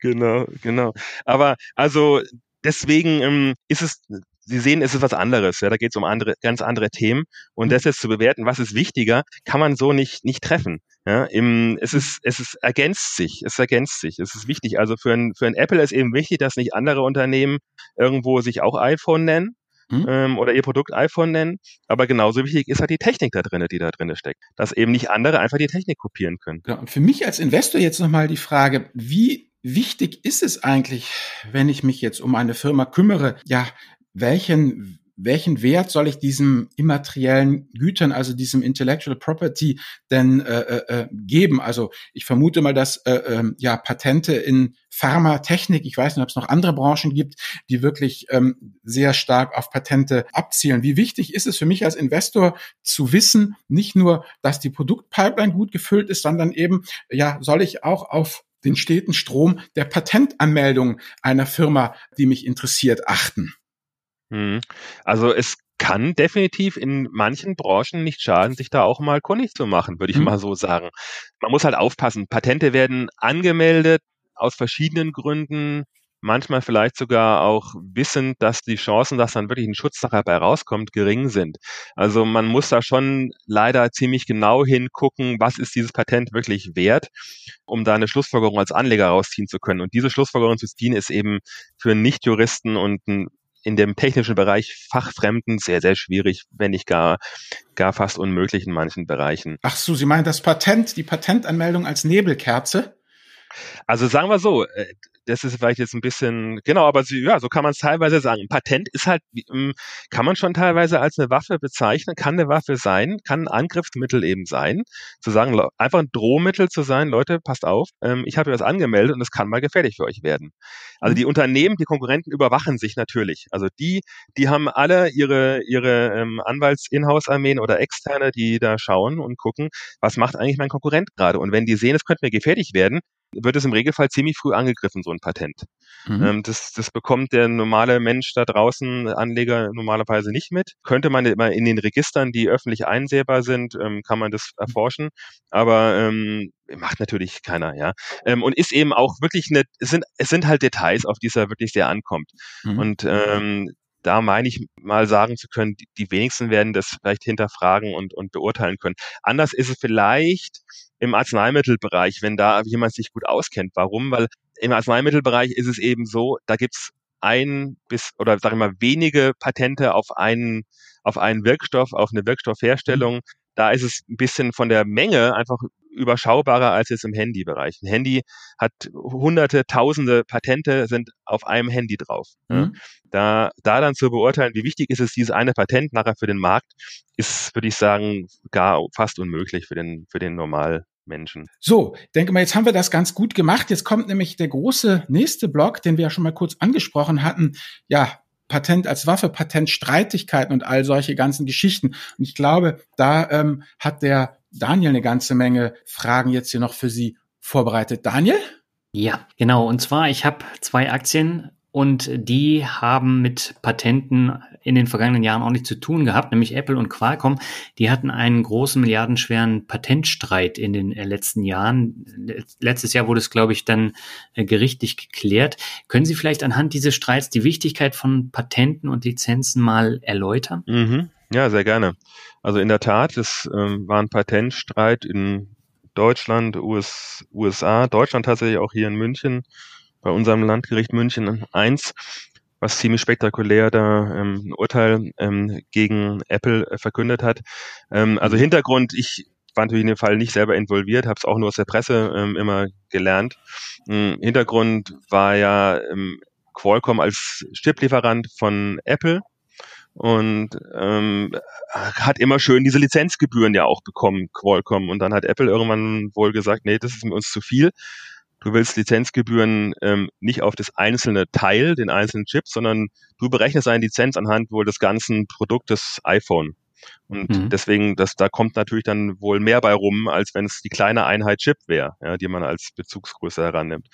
Genau, genau. Aber also deswegen ähm, ist es Sie sehen, es ist was anderes. Ja, da geht es um andere, ganz andere Themen. Und mhm. das jetzt zu bewerten, was ist wichtiger, kann man so nicht nicht treffen. Ja, im, es ist es ist ergänzt sich. Es ergänzt sich. Es ist wichtig. Also für ein für ein Apple ist eben wichtig, dass nicht andere Unternehmen irgendwo sich auch iPhone nennen. Mhm. Ähm, oder ihr Produkt iPhone nennen. Aber genauso wichtig ist halt die Technik da drin, die da drin steckt. Dass eben nicht andere einfach die Technik kopieren können. Ja, und für mich als Investor jetzt nochmal die Frage, wie wichtig ist es eigentlich, wenn ich mich jetzt um eine Firma kümmere, ja, welchen, welchen Wert soll ich diesem immateriellen Gütern, also diesem Intellectual Property denn äh, äh, äh, geben? Also ich vermute mal, dass äh, äh, ja Patente in Pharmatechnik, ich weiß nicht, ob es noch andere Branchen gibt, die wirklich ähm, sehr stark auf Patente abzielen. Wie wichtig ist es für mich als Investor zu wissen, nicht nur, dass die Produktpipeline gut gefüllt ist, sondern eben, ja, soll ich auch auf den steten Strom der Patentanmeldung einer Firma, die mich interessiert, achten? Mhm. Also es kann definitiv in manchen Branchen nicht schaden, sich da auch mal kundig zu machen, würde ich mhm. mal so sagen. Man muss halt aufpassen. Patente werden angemeldet aus verschiedenen Gründen, manchmal vielleicht sogar auch wissend, dass die Chancen, dass dann wirklich ein Schutz dabei rauskommt, gering sind. Also man muss da schon leider ziemlich genau hingucken, was ist dieses Patent wirklich wert, um da eine Schlussfolgerung als Anleger rausziehen zu können. Und diese Schlussfolgerung zu ziehen ist eben für Nichtjuristen und einen in dem technischen Bereich Fachfremden sehr, sehr schwierig, wenn nicht gar, gar fast unmöglich in manchen Bereichen. Ach so, Sie meinen das Patent, die Patentanmeldung als Nebelkerze? Also sagen wir so, äh, das ist vielleicht jetzt ein bisschen, genau, aber sie, ja, so kann man es teilweise sagen. Ein Patent ist halt, ähm, kann man schon teilweise als eine Waffe bezeichnen, kann eine Waffe sein, kann ein Angriffsmittel eben sein. Zu sagen, einfach ein Drohmittel zu sein, Leute, passt auf, ähm, ich habe was angemeldet und es kann mal gefährlich für euch werden. Also mhm. die Unternehmen, die Konkurrenten überwachen sich natürlich. Also die, die haben alle ihre, ihre ähm, Anwalts-Inhouse-Armeen oder externe, die da schauen und gucken, was macht eigentlich mein Konkurrent gerade? Und wenn die sehen, es könnte mir gefährlich werden, wird es im Regelfall ziemlich früh angegriffen, so ein Patent. Mhm. Ähm, das, das bekommt der normale Mensch da draußen, Anleger normalerweise nicht mit. Könnte man immer in den Registern, die öffentlich einsehbar sind, ähm, kann man das erforschen. Aber ähm, macht natürlich keiner, ja. Ähm, und ist eben auch wirklich eine, es sind, es sind halt Details, auf die es da wirklich sehr ankommt. Mhm. Und ähm, da meine ich mal sagen zu können, die, die wenigsten werden das vielleicht hinterfragen und, und beurteilen können. Anders ist es vielleicht im Arzneimittelbereich, wenn da jemand sich gut auskennt. Warum? Weil im Arzneimittelbereich ist es eben so, da gibt's ein bis oder sagen wir mal wenige Patente auf einen auf einen Wirkstoff, auf eine Wirkstoffherstellung. Da ist es ein bisschen von der Menge einfach überschaubarer als jetzt im Handybereich. Ein Handy hat hunderte, tausende Patente sind auf einem Handy drauf. Mhm. Da, da dann zu beurteilen, wie wichtig ist es, dieses eine Patent nachher für den Markt, ist, würde ich sagen, gar fast unmöglich für den, für den normal Menschen. So, denke mal, jetzt haben wir das ganz gut gemacht. Jetzt kommt nämlich der große nächste Block, den wir ja schon mal kurz angesprochen hatten. Ja, Patent als Waffe, Patentstreitigkeiten und all solche ganzen Geschichten. Und ich glaube, da ähm, hat der Daniel eine ganze Menge Fragen jetzt hier noch für Sie vorbereitet. Daniel? Ja, genau. Und zwar, ich habe zwei Aktien und die haben mit Patenten in den vergangenen Jahren auch nichts zu tun gehabt, nämlich Apple und Qualcomm. Die hatten einen großen milliardenschweren Patentstreit in den äh, letzten Jahren. Letztes Jahr wurde es, glaube ich, dann äh, gerichtlich geklärt. Können Sie vielleicht anhand dieses Streits die Wichtigkeit von Patenten und Lizenzen mal erläutern? Mhm. Ja, sehr gerne. Also in der Tat, es ähm, war ein Patentstreit in Deutschland, US, USA, Deutschland tatsächlich auch hier in München bei unserem Landgericht München 1, was ziemlich spektakulär da ähm, ein Urteil ähm, gegen Apple äh, verkündet hat. Ähm, also Hintergrund, ich war natürlich in dem Fall nicht selber involviert, habe es auch nur aus der Presse ähm, immer gelernt. Ähm, Hintergrund war ja ähm, Qualcomm als Chiplieferant von Apple und ähm, hat immer schön diese Lizenzgebühren ja auch bekommen, Qualcomm. Und dann hat Apple irgendwann wohl gesagt, nee, das ist uns zu viel. Du willst Lizenzgebühren ähm, nicht auf das einzelne Teil, den einzelnen Chip, sondern du berechnest eine Lizenz anhand wohl des ganzen Produktes iPhone. Und mhm. deswegen, das, da kommt natürlich dann wohl mehr bei rum, als wenn es die kleine Einheit Chip wäre, ja, die man als Bezugsgröße herannimmt.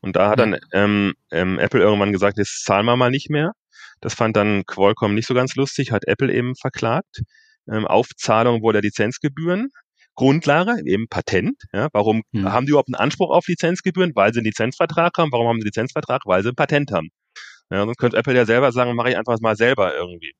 Und da hat dann ähm, ähm, Apple irgendwann gesagt, jetzt zahlen wir mal nicht mehr. Das fand dann Qualcomm nicht so ganz lustig, hat Apple eben verklagt. Ähm, Aufzahlung wohl der Lizenzgebühren. Grundlage, eben Patent. Ja, warum hm. haben die überhaupt einen Anspruch auf Lizenzgebühren? Weil sie einen Lizenzvertrag haben. Warum haben sie einen Lizenzvertrag? Weil sie ein Patent haben. Ja, sonst könnte Apple ja selber sagen, mache ich einfach mal selber irgendwie.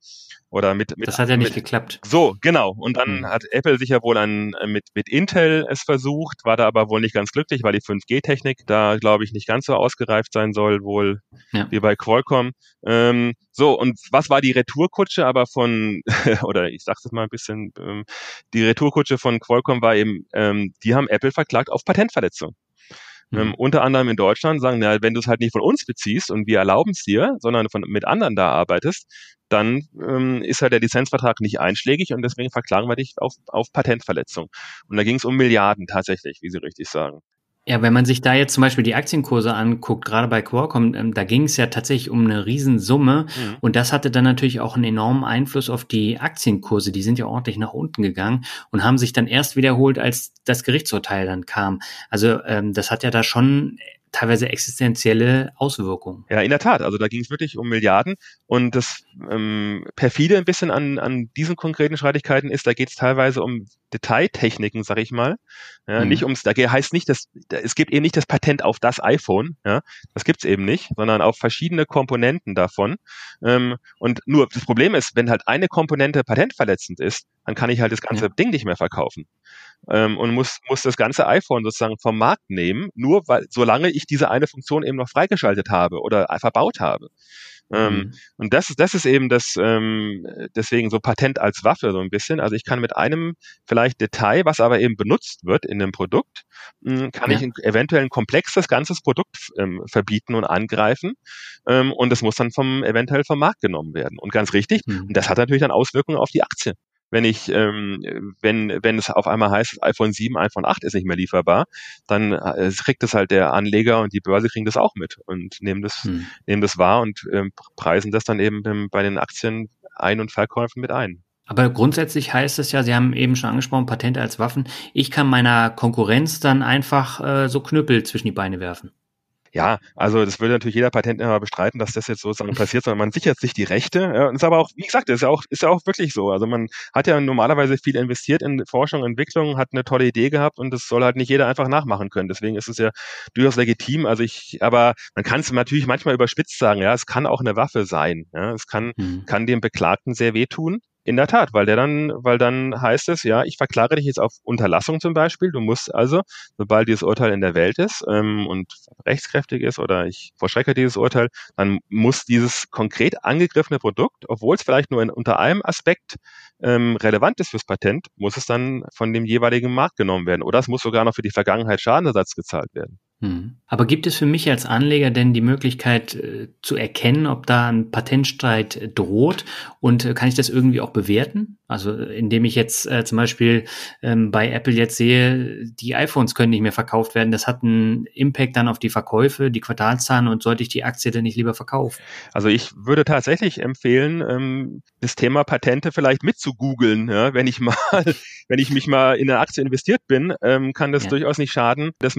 Oder mit, mit das hat ja nicht mit, geklappt. So, genau. Und dann mhm. hat Apple sich ja wohl an, mit, mit Intel es versucht, war da aber wohl nicht ganz glücklich, weil die 5G-Technik da, glaube ich, nicht ganz so ausgereift sein soll, wohl ja. wie bei Qualcomm. Ähm, so, und was war die Retourkutsche aber von, oder ich sage es mal ein bisschen, ähm, die Retourkutsche von Qualcomm war eben, ähm, die haben Apple verklagt auf Patentverletzung. Ähm, mhm. unter anderem in Deutschland sagen, na, wenn du es halt nicht von uns beziehst und wir erlauben es dir, sondern von, mit anderen da arbeitest, dann ähm, ist halt der Lizenzvertrag nicht einschlägig und deswegen verklagen wir dich auf, auf Patentverletzung. Und da ging es um Milliarden tatsächlich, wie Sie richtig sagen. Ja, wenn man sich da jetzt zum Beispiel die Aktienkurse anguckt, gerade bei Qualcomm, ähm, da ging es ja tatsächlich um eine Riesensumme mhm. und das hatte dann natürlich auch einen enormen Einfluss auf die Aktienkurse. Die sind ja ordentlich nach unten gegangen und haben sich dann erst wiederholt, als das Gerichtsurteil dann kam. Also ähm, das hat ja da schon teilweise existenzielle Auswirkungen. Ja, in der Tat. Also da ging es wirklich um Milliarden. Und das ähm, perfide ein bisschen an, an diesen konkreten Streitigkeiten ist, da geht es teilweise um Detailtechniken, sag ich mal. Ja, mhm. Nicht ums, da heißt nicht, dass es gibt eben nicht das Patent auf das iPhone, ja, das gibt's eben nicht, sondern auf verschiedene Komponenten davon. Ähm, und nur das Problem ist, wenn halt eine Komponente patentverletzend ist, dann kann ich halt das ganze ja. Ding nicht mehr verkaufen ähm, und muss, muss das ganze iPhone sozusagen vom Markt nehmen, nur weil, solange ich diese eine Funktion eben noch freigeschaltet habe oder verbaut habe. Ähm, mhm. Und das ist, das ist eben das, ähm, deswegen so Patent als Waffe so ein bisschen. Also ich kann mit einem vielleicht Detail, was aber eben benutzt wird in dem Produkt, mh, hm, kann ja. ich eventuell ein komplexes ganzes Produkt ähm, verbieten und angreifen. Ähm, und das muss dann vom eventuell vom Markt genommen werden. Und ganz richtig, mhm. und das hat natürlich dann Auswirkungen auf die Aktie wenn ich, ähm, wenn, wenn es auf einmal heißt, iPhone 7, iPhone 8 ist nicht mehr lieferbar, dann äh, kriegt es halt der Anleger und die Börse kriegen das auch mit und nehmen das, hm. nehmen das wahr und ähm, preisen das dann eben bei den Aktien ein- und Verkäufen mit ein. Aber grundsätzlich heißt es ja, Sie haben eben schon angesprochen, Patente als Waffen. Ich kann meiner Konkurrenz dann einfach äh, so Knüppel zwischen die Beine werfen. Ja, also das würde natürlich jeder Patentinhaber bestreiten, dass das jetzt sozusagen passiert, sondern man sichert sich die Rechte. Ja, und ist aber auch, wie gesagt, ist ja auch, ist ja auch wirklich so. Also man hat ja normalerweise viel investiert in Forschung, Entwicklung, hat eine tolle Idee gehabt und das soll halt nicht jeder einfach nachmachen können. Deswegen ist es ja durchaus legitim. Also ich, aber man kann es natürlich manchmal überspitzt sagen, ja, es kann auch eine Waffe sein. Ja, es kann, mhm. kann dem Beklagten sehr wehtun. In der Tat, weil der dann, weil dann heißt es, ja, ich verklage dich jetzt auf Unterlassung zum Beispiel. Du musst also, sobald dieses Urteil in der Welt ist ähm, und rechtskräftig ist oder ich vollstrecke dieses Urteil, dann muss dieses konkret angegriffene Produkt, obwohl es vielleicht nur in, unter einem Aspekt ähm, relevant ist fürs Patent, muss es dann von dem jeweiligen Markt genommen werden. Oder es muss sogar noch für die Vergangenheit Schadenersatz gezahlt werden. Hm. Aber gibt es für mich als Anleger denn die Möglichkeit äh, zu erkennen, ob da ein Patentstreit äh, droht und äh, kann ich das irgendwie auch bewerten? Also indem ich jetzt äh, zum Beispiel ähm, bei Apple jetzt sehe, die iPhones können nicht mehr verkauft werden, das hat einen Impact dann auf die Verkäufe, die Quartalszahlen und sollte ich die Aktie denn nicht lieber verkaufen? Also ich würde tatsächlich empfehlen, ähm, das Thema Patente vielleicht mit zu googeln, ja? wenn ich mal, wenn ich mich mal in eine Aktie investiert bin, ähm, kann das ja. durchaus nicht schaden, das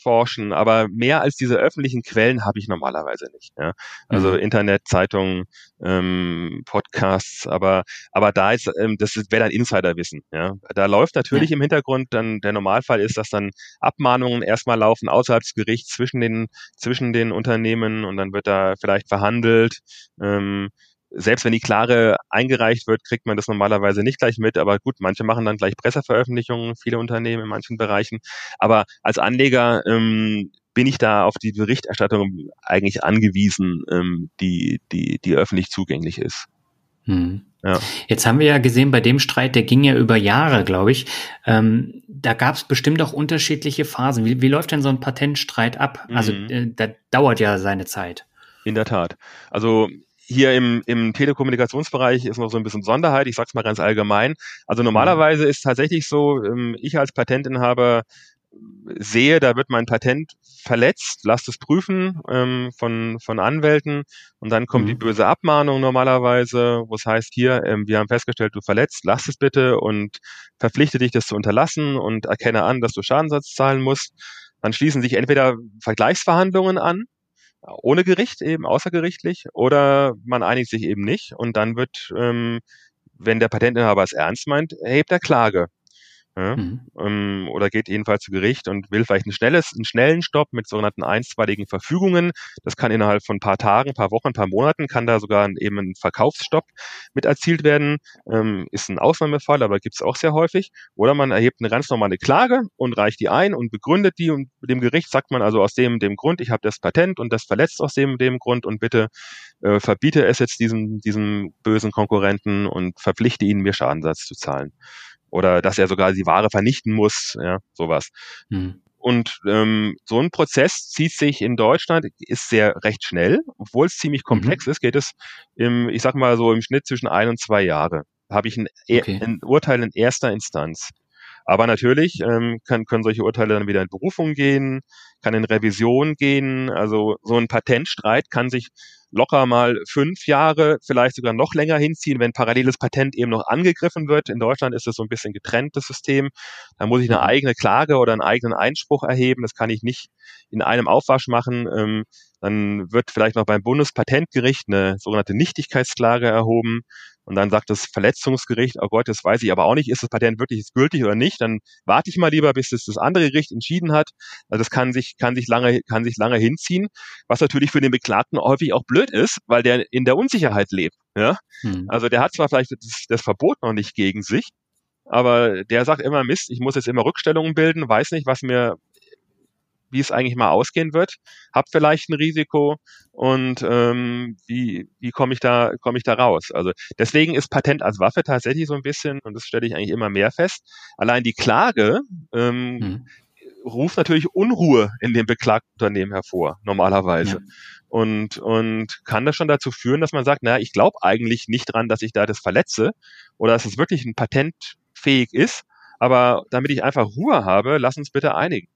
mitzuforschen. Aber mehr als diese öffentlichen Quellen habe ich normalerweise nicht. Ja? Also mhm. Internet, Zeitungen, ähm, Podcasts, aber aber da ist, ähm, das wäre dann Insiderwissen. Ja, da läuft natürlich ja. im Hintergrund dann der Normalfall ist, dass dann Abmahnungen erstmal laufen außerhalb des Gerichts zwischen den zwischen den Unternehmen und dann wird da vielleicht verhandelt. Ähm, selbst wenn die Klare eingereicht wird, kriegt man das normalerweise nicht gleich mit. Aber gut, manche machen dann gleich Presseveröffentlichungen, viele Unternehmen in manchen Bereichen. Aber als Anleger ähm, bin ich da auf die Berichterstattung eigentlich angewiesen, ähm, die, die, die öffentlich zugänglich ist. Hm. Ja. Jetzt haben wir ja gesehen, bei dem Streit, der ging ja über Jahre, glaube ich. Ähm, da gab es bestimmt auch unterschiedliche Phasen. Wie, wie läuft denn so ein Patentstreit ab? Also, mhm. Also äh, da dauert ja seine Zeit. In der Tat. Also hier im, im Telekommunikationsbereich ist noch so ein bisschen Sonderheit. Ich sage es mal ganz allgemein. Also normalerweise ist tatsächlich so, ähm, ich als Patentinhaber sehe, da wird mein Patent verletzt, lasst es prüfen ähm, von, von Anwälten und dann kommt mhm. die böse Abmahnung normalerweise, wo es heißt, hier, ähm, wir haben festgestellt, du verletzt, lass es bitte und verpflichte dich, das zu unterlassen und erkenne an, dass du Schadensersatz zahlen musst. Dann schließen sich entweder Vergleichsverhandlungen an, ohne Gericht eben, außergerichtlich, oder man einigt sich eben nicht und dann wird, ähm, wenn der Patentinhaber es ernst meint, erhebt er Klage. Ja, mhm. ähm, oder geht jedenfalls zu Gericht und will vielleicht ein schnelles, einen schnellen Stopp mit sogenannten einstweiligen Verfügungen. Das kann innerhalb von ein paar Tagen, paar Wochen, paar Monaten, kann da sogar eben ein Verkaufsstopp mit erzielt werden. Ähm, ist ein Ausnahmefall, aber gibt es auch sehr häufig. Oder man erhebt eine ganz normale Klage und reicht die ein und begründet die und dem Gericht sagt man also aus dem dem Grund, ich habe das Patent und das verletzt aus dem dem Grund und bitte äh, verbiete es jetzt diesem diesem bösen Konkurrenten und verpflichte ihn mir Schadensersatz zu zahlen oder dass er sogar die Ware vernichten muss, ja, sowas. Mhm. Und ähm, so ein Prozess zieht sich in Deutschland, ist sehr recht schnell, obwohl es ziemlich komplex mhm. ist, geht es im, ich sag mal so im Schnitt zwischen ein und zwei Jahre. Habe ich ein, e, okay. ein Urteil in erster Instanz. Aber natürlich ähm, können, können solche Urteile dann wieder in Berufung gehen, kann in Revision gehen. Also so ein Patentstreit kann sich locker mal fünf Jahre, vielleicht sogar noch länger hinziehen, wenn paralleles Patent eben noch angegriffen wird. In Deutschland ist es so ein bisschen getrenntes System. Da muss ich eine mhm. eigene Klage oder einen eigenen Einspruch erheben. Das kann ich nicht in einem Aufwasch machen. Ähm, dann wird vielleicht noch beim Bundespatentgericht eine sogenannte Nichtigkeitsklage erhoben. Und dann sagt das Verletzungsgericht, oh Gott, das weiß ich aber auch nicht, ist das Patent wirklich gültig oder nicht? Dann warte ich mal lieber, bis es das andere Gericht entschieden hat. Also das kann sich, kann sich lange, kann sich lange hinziehen, was natürlich für den Beklagten häufig auch blöd ist, weil der in der Unsicherheit lebt. Ja? Hm. Also der hat zwar vielleicht das, das Verbot noch nicht gegen sich, aber der sagt immer Mist, ich muss jetzt immer Rückstellungen bilden, weiß nicht, was mir wie es eigentlich mal ausgehen wird, habe vielleicht ein Risiko und ähm, wie, wie komme ich da komme ich da raus? Also deswegen ist Patent als Waffe tatsächlich so ein bisschen und das stelle ich eigentlich immer mehr fest. Allein die Klage ähm, hm. ruft natürlich Unruhe in dem beklagten Unternehmen hervor normalerweise. Ja. Und, und kann das schon dazu führen, dass man sagt, naja, ich glaube eigentlich nicht dran, dass ich da das verletze oder dass es wirklich ein Patent fähig ist, aber damit ich einfach Ruhe habe, lass uns bitte einigen.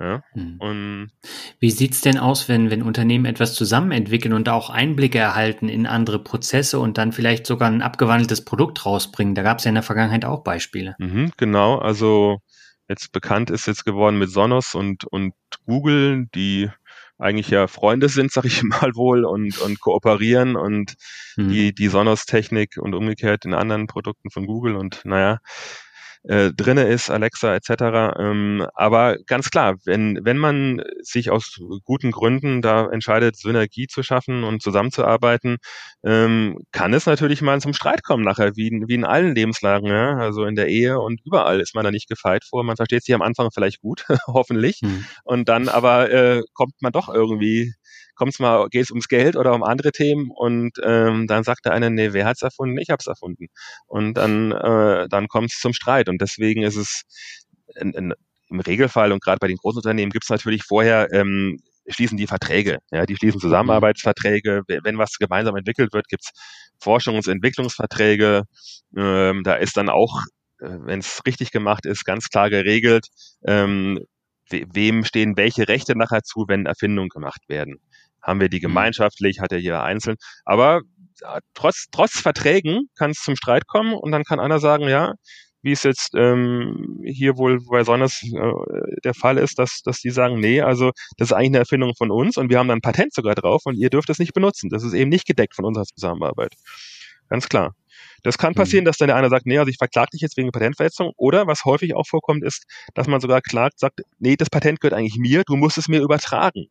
Ja? Hm. Und Wie sieht's denn aus, wenn, wenn Unternehmen etwas zusammen entwickeln und auch Einblicke erhalten in andere Prozesse und dann vielleicht sogar ein abgewandeltes Produkt rausbringen? Da gab es ja in der Vergangenheit auch Beispiele. Mhm, genau, also jetzt bekannt ist jetzt geworden mit Sonos und, und Google, die eigentlich ja Freunde sind, sag ich mal wohl, und, und kooperieren und hm. die, die Sonos-Technik und umgekehrt in anderen Produkten von Google und naja, äh, drinne ist, Alexa etc. Ähm, aber ganz klar, wenn, wenn man sich aus guten Gründen da entscheidet, Synergie zu schaffen und zusammenzuarbeiten, ähm, kann es natürlich mal zum Streit kommen nachher, wie, wie in allen Lebenslagen, ja? also in der Ehe und überall ist man da nicht gefeit vor. Man versteht sich am Anfang vielleicht gut, hoffentlich, mhm. und dann aber äh, kommt man doch irgendwie kommt's mal, geht es ums Geld oder um andere Themen und ähm, dann sagt der eine, nee, wer hat's erfunden? Ich hab's erfunden. Und dann, äh, dann kommt es zum Streit. Und deswegen ist es in, in, im Regelfall und gerade bei den großen Unternehmen gibt's natürlich vorher ähm, schließen die Verträge, ja, die schließen Zusammenarbeitsverträge. Wenn was gemeinsam entwickelt wird, gibt's Forschungs- und Entwicklungsverträge. Ähm, da ist dann auch, äh, wenn es richtig gemacht ist, ganz klar geregelt, ähm, wem stehen welche Rechte nachher zu, wenn Erfindungen gemacht werden. Haben wir die mhm. gemeinschaftlich, hat er jeder einzeln. Aber trotz, trotz Verträgen kann es zum Streit kommen und dann kann einer sagen, ja, wie es jetzt ähm, hier wohl bei Sonners äh, der Fall ist, dass, dass die sagen, nee, also das ist eigentlich eine Erfindung von uns und wir haben dann ein Patent sogar drauf und ihr dürft es nicht benutzen. Das ist eben nicht gedeckt von unserer Zusammenarbeit. Ganz klar. Das kann passieren, mhm. dass dann der eine sagt, nee, also ich verklage dich jetzt wegen Patentverletzung. Oder was häufig auch vorkommt, ist, dass man sogar klagt, sagt, nee, das Patent gehört eigentlich mir, du musst es mir übertragen.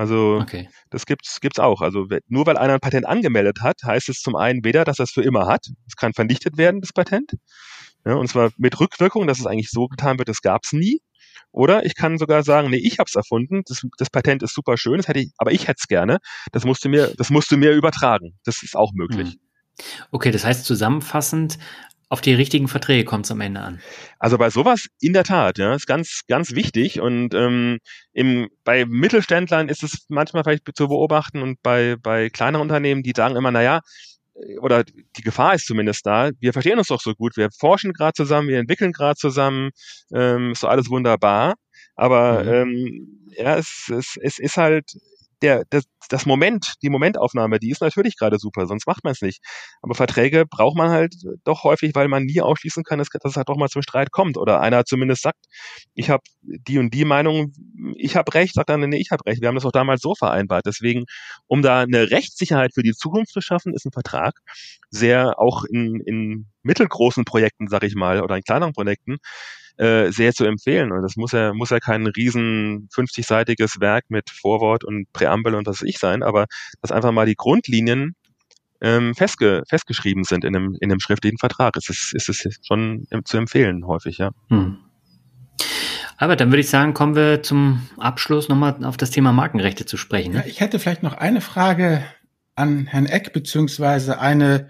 Also okay. das gibt's gibt's auch. Also nur weil einer ein Patent angemeldet hat, heißt es zum einen weder, dass er es für immer hat, es kann vernichtet werden, das Patent, ja, und zwar mit Rückwirkung, dass es eigentlich so getan wird, das gab's nie. Oder ich kann sogar sagen, nee, ich habe es erfunden, das, das Patent ist super schön, das hätte ich, aber ich hätte es gerne. Das musst du mir, das musst du mir übertragen. Das ist auch möglich. Hm. Okay, das heißt zusammenfassend, auf die richtigen Verträge kommt es am Ende an. Also bei sowas in der Tat, ja, ist ganz, ganz wichtig. Und ähm, im, bei Mittelständlern ist es manchmal vielleicht zu beobachten und bei, bei kleineren Unternehmen, die sagen immer, naja, oder die Gefahr ist zumindest da, wir verstehen uns doch so gut, wir forschen gerade zusammen, wir entwickeln gerade zusammen, ähm, ist so alles wunderbar. Aber mhm. ähm, ja, es, es, es ist halt der, das, das Moment, die Momentaufnahme, die ist natürlich gerade super, sonst macht man es nicht. Aber Verträge braucht man halt doch häufig, weil man nie ausschließen kann, dass, dass es halt doch mal zum Streit kommt. Oder einer zumindest sagt, ich habe die und die Meinung, ich habe recht, sagt dann, nee, ich habe recht. Wir haben das auch damals so vereinbart. Deswegen, um da eine Rechtssicherheit für die Zukunft zu schaffen, ist ein Vertrag sehr auch in, in mittelgroßen Projekten, sag ich mal, oder in kleineren Projekten, äh, sehr zu empfehlen. Und das muss ja, muss ja kein riesen 50-seitiges Werk mit Vorwort und Präambel und was weiß ich sein, aber dass einfach mal die Grundlinien ähm, festge festgeschrieben sind in einem, in einem schriftlichen Vertrag. Es ist, ist es schon zu empfehlen häufig, ja. Hm. Aber dann würde ich sagen, kommen wir zum Abschluss nochmal auf das Thema Markenrechte zu sprechen. Ne? Ja, ich hätte vielleicht noch eine Frage an Herrn Eck, beziehungsweise eine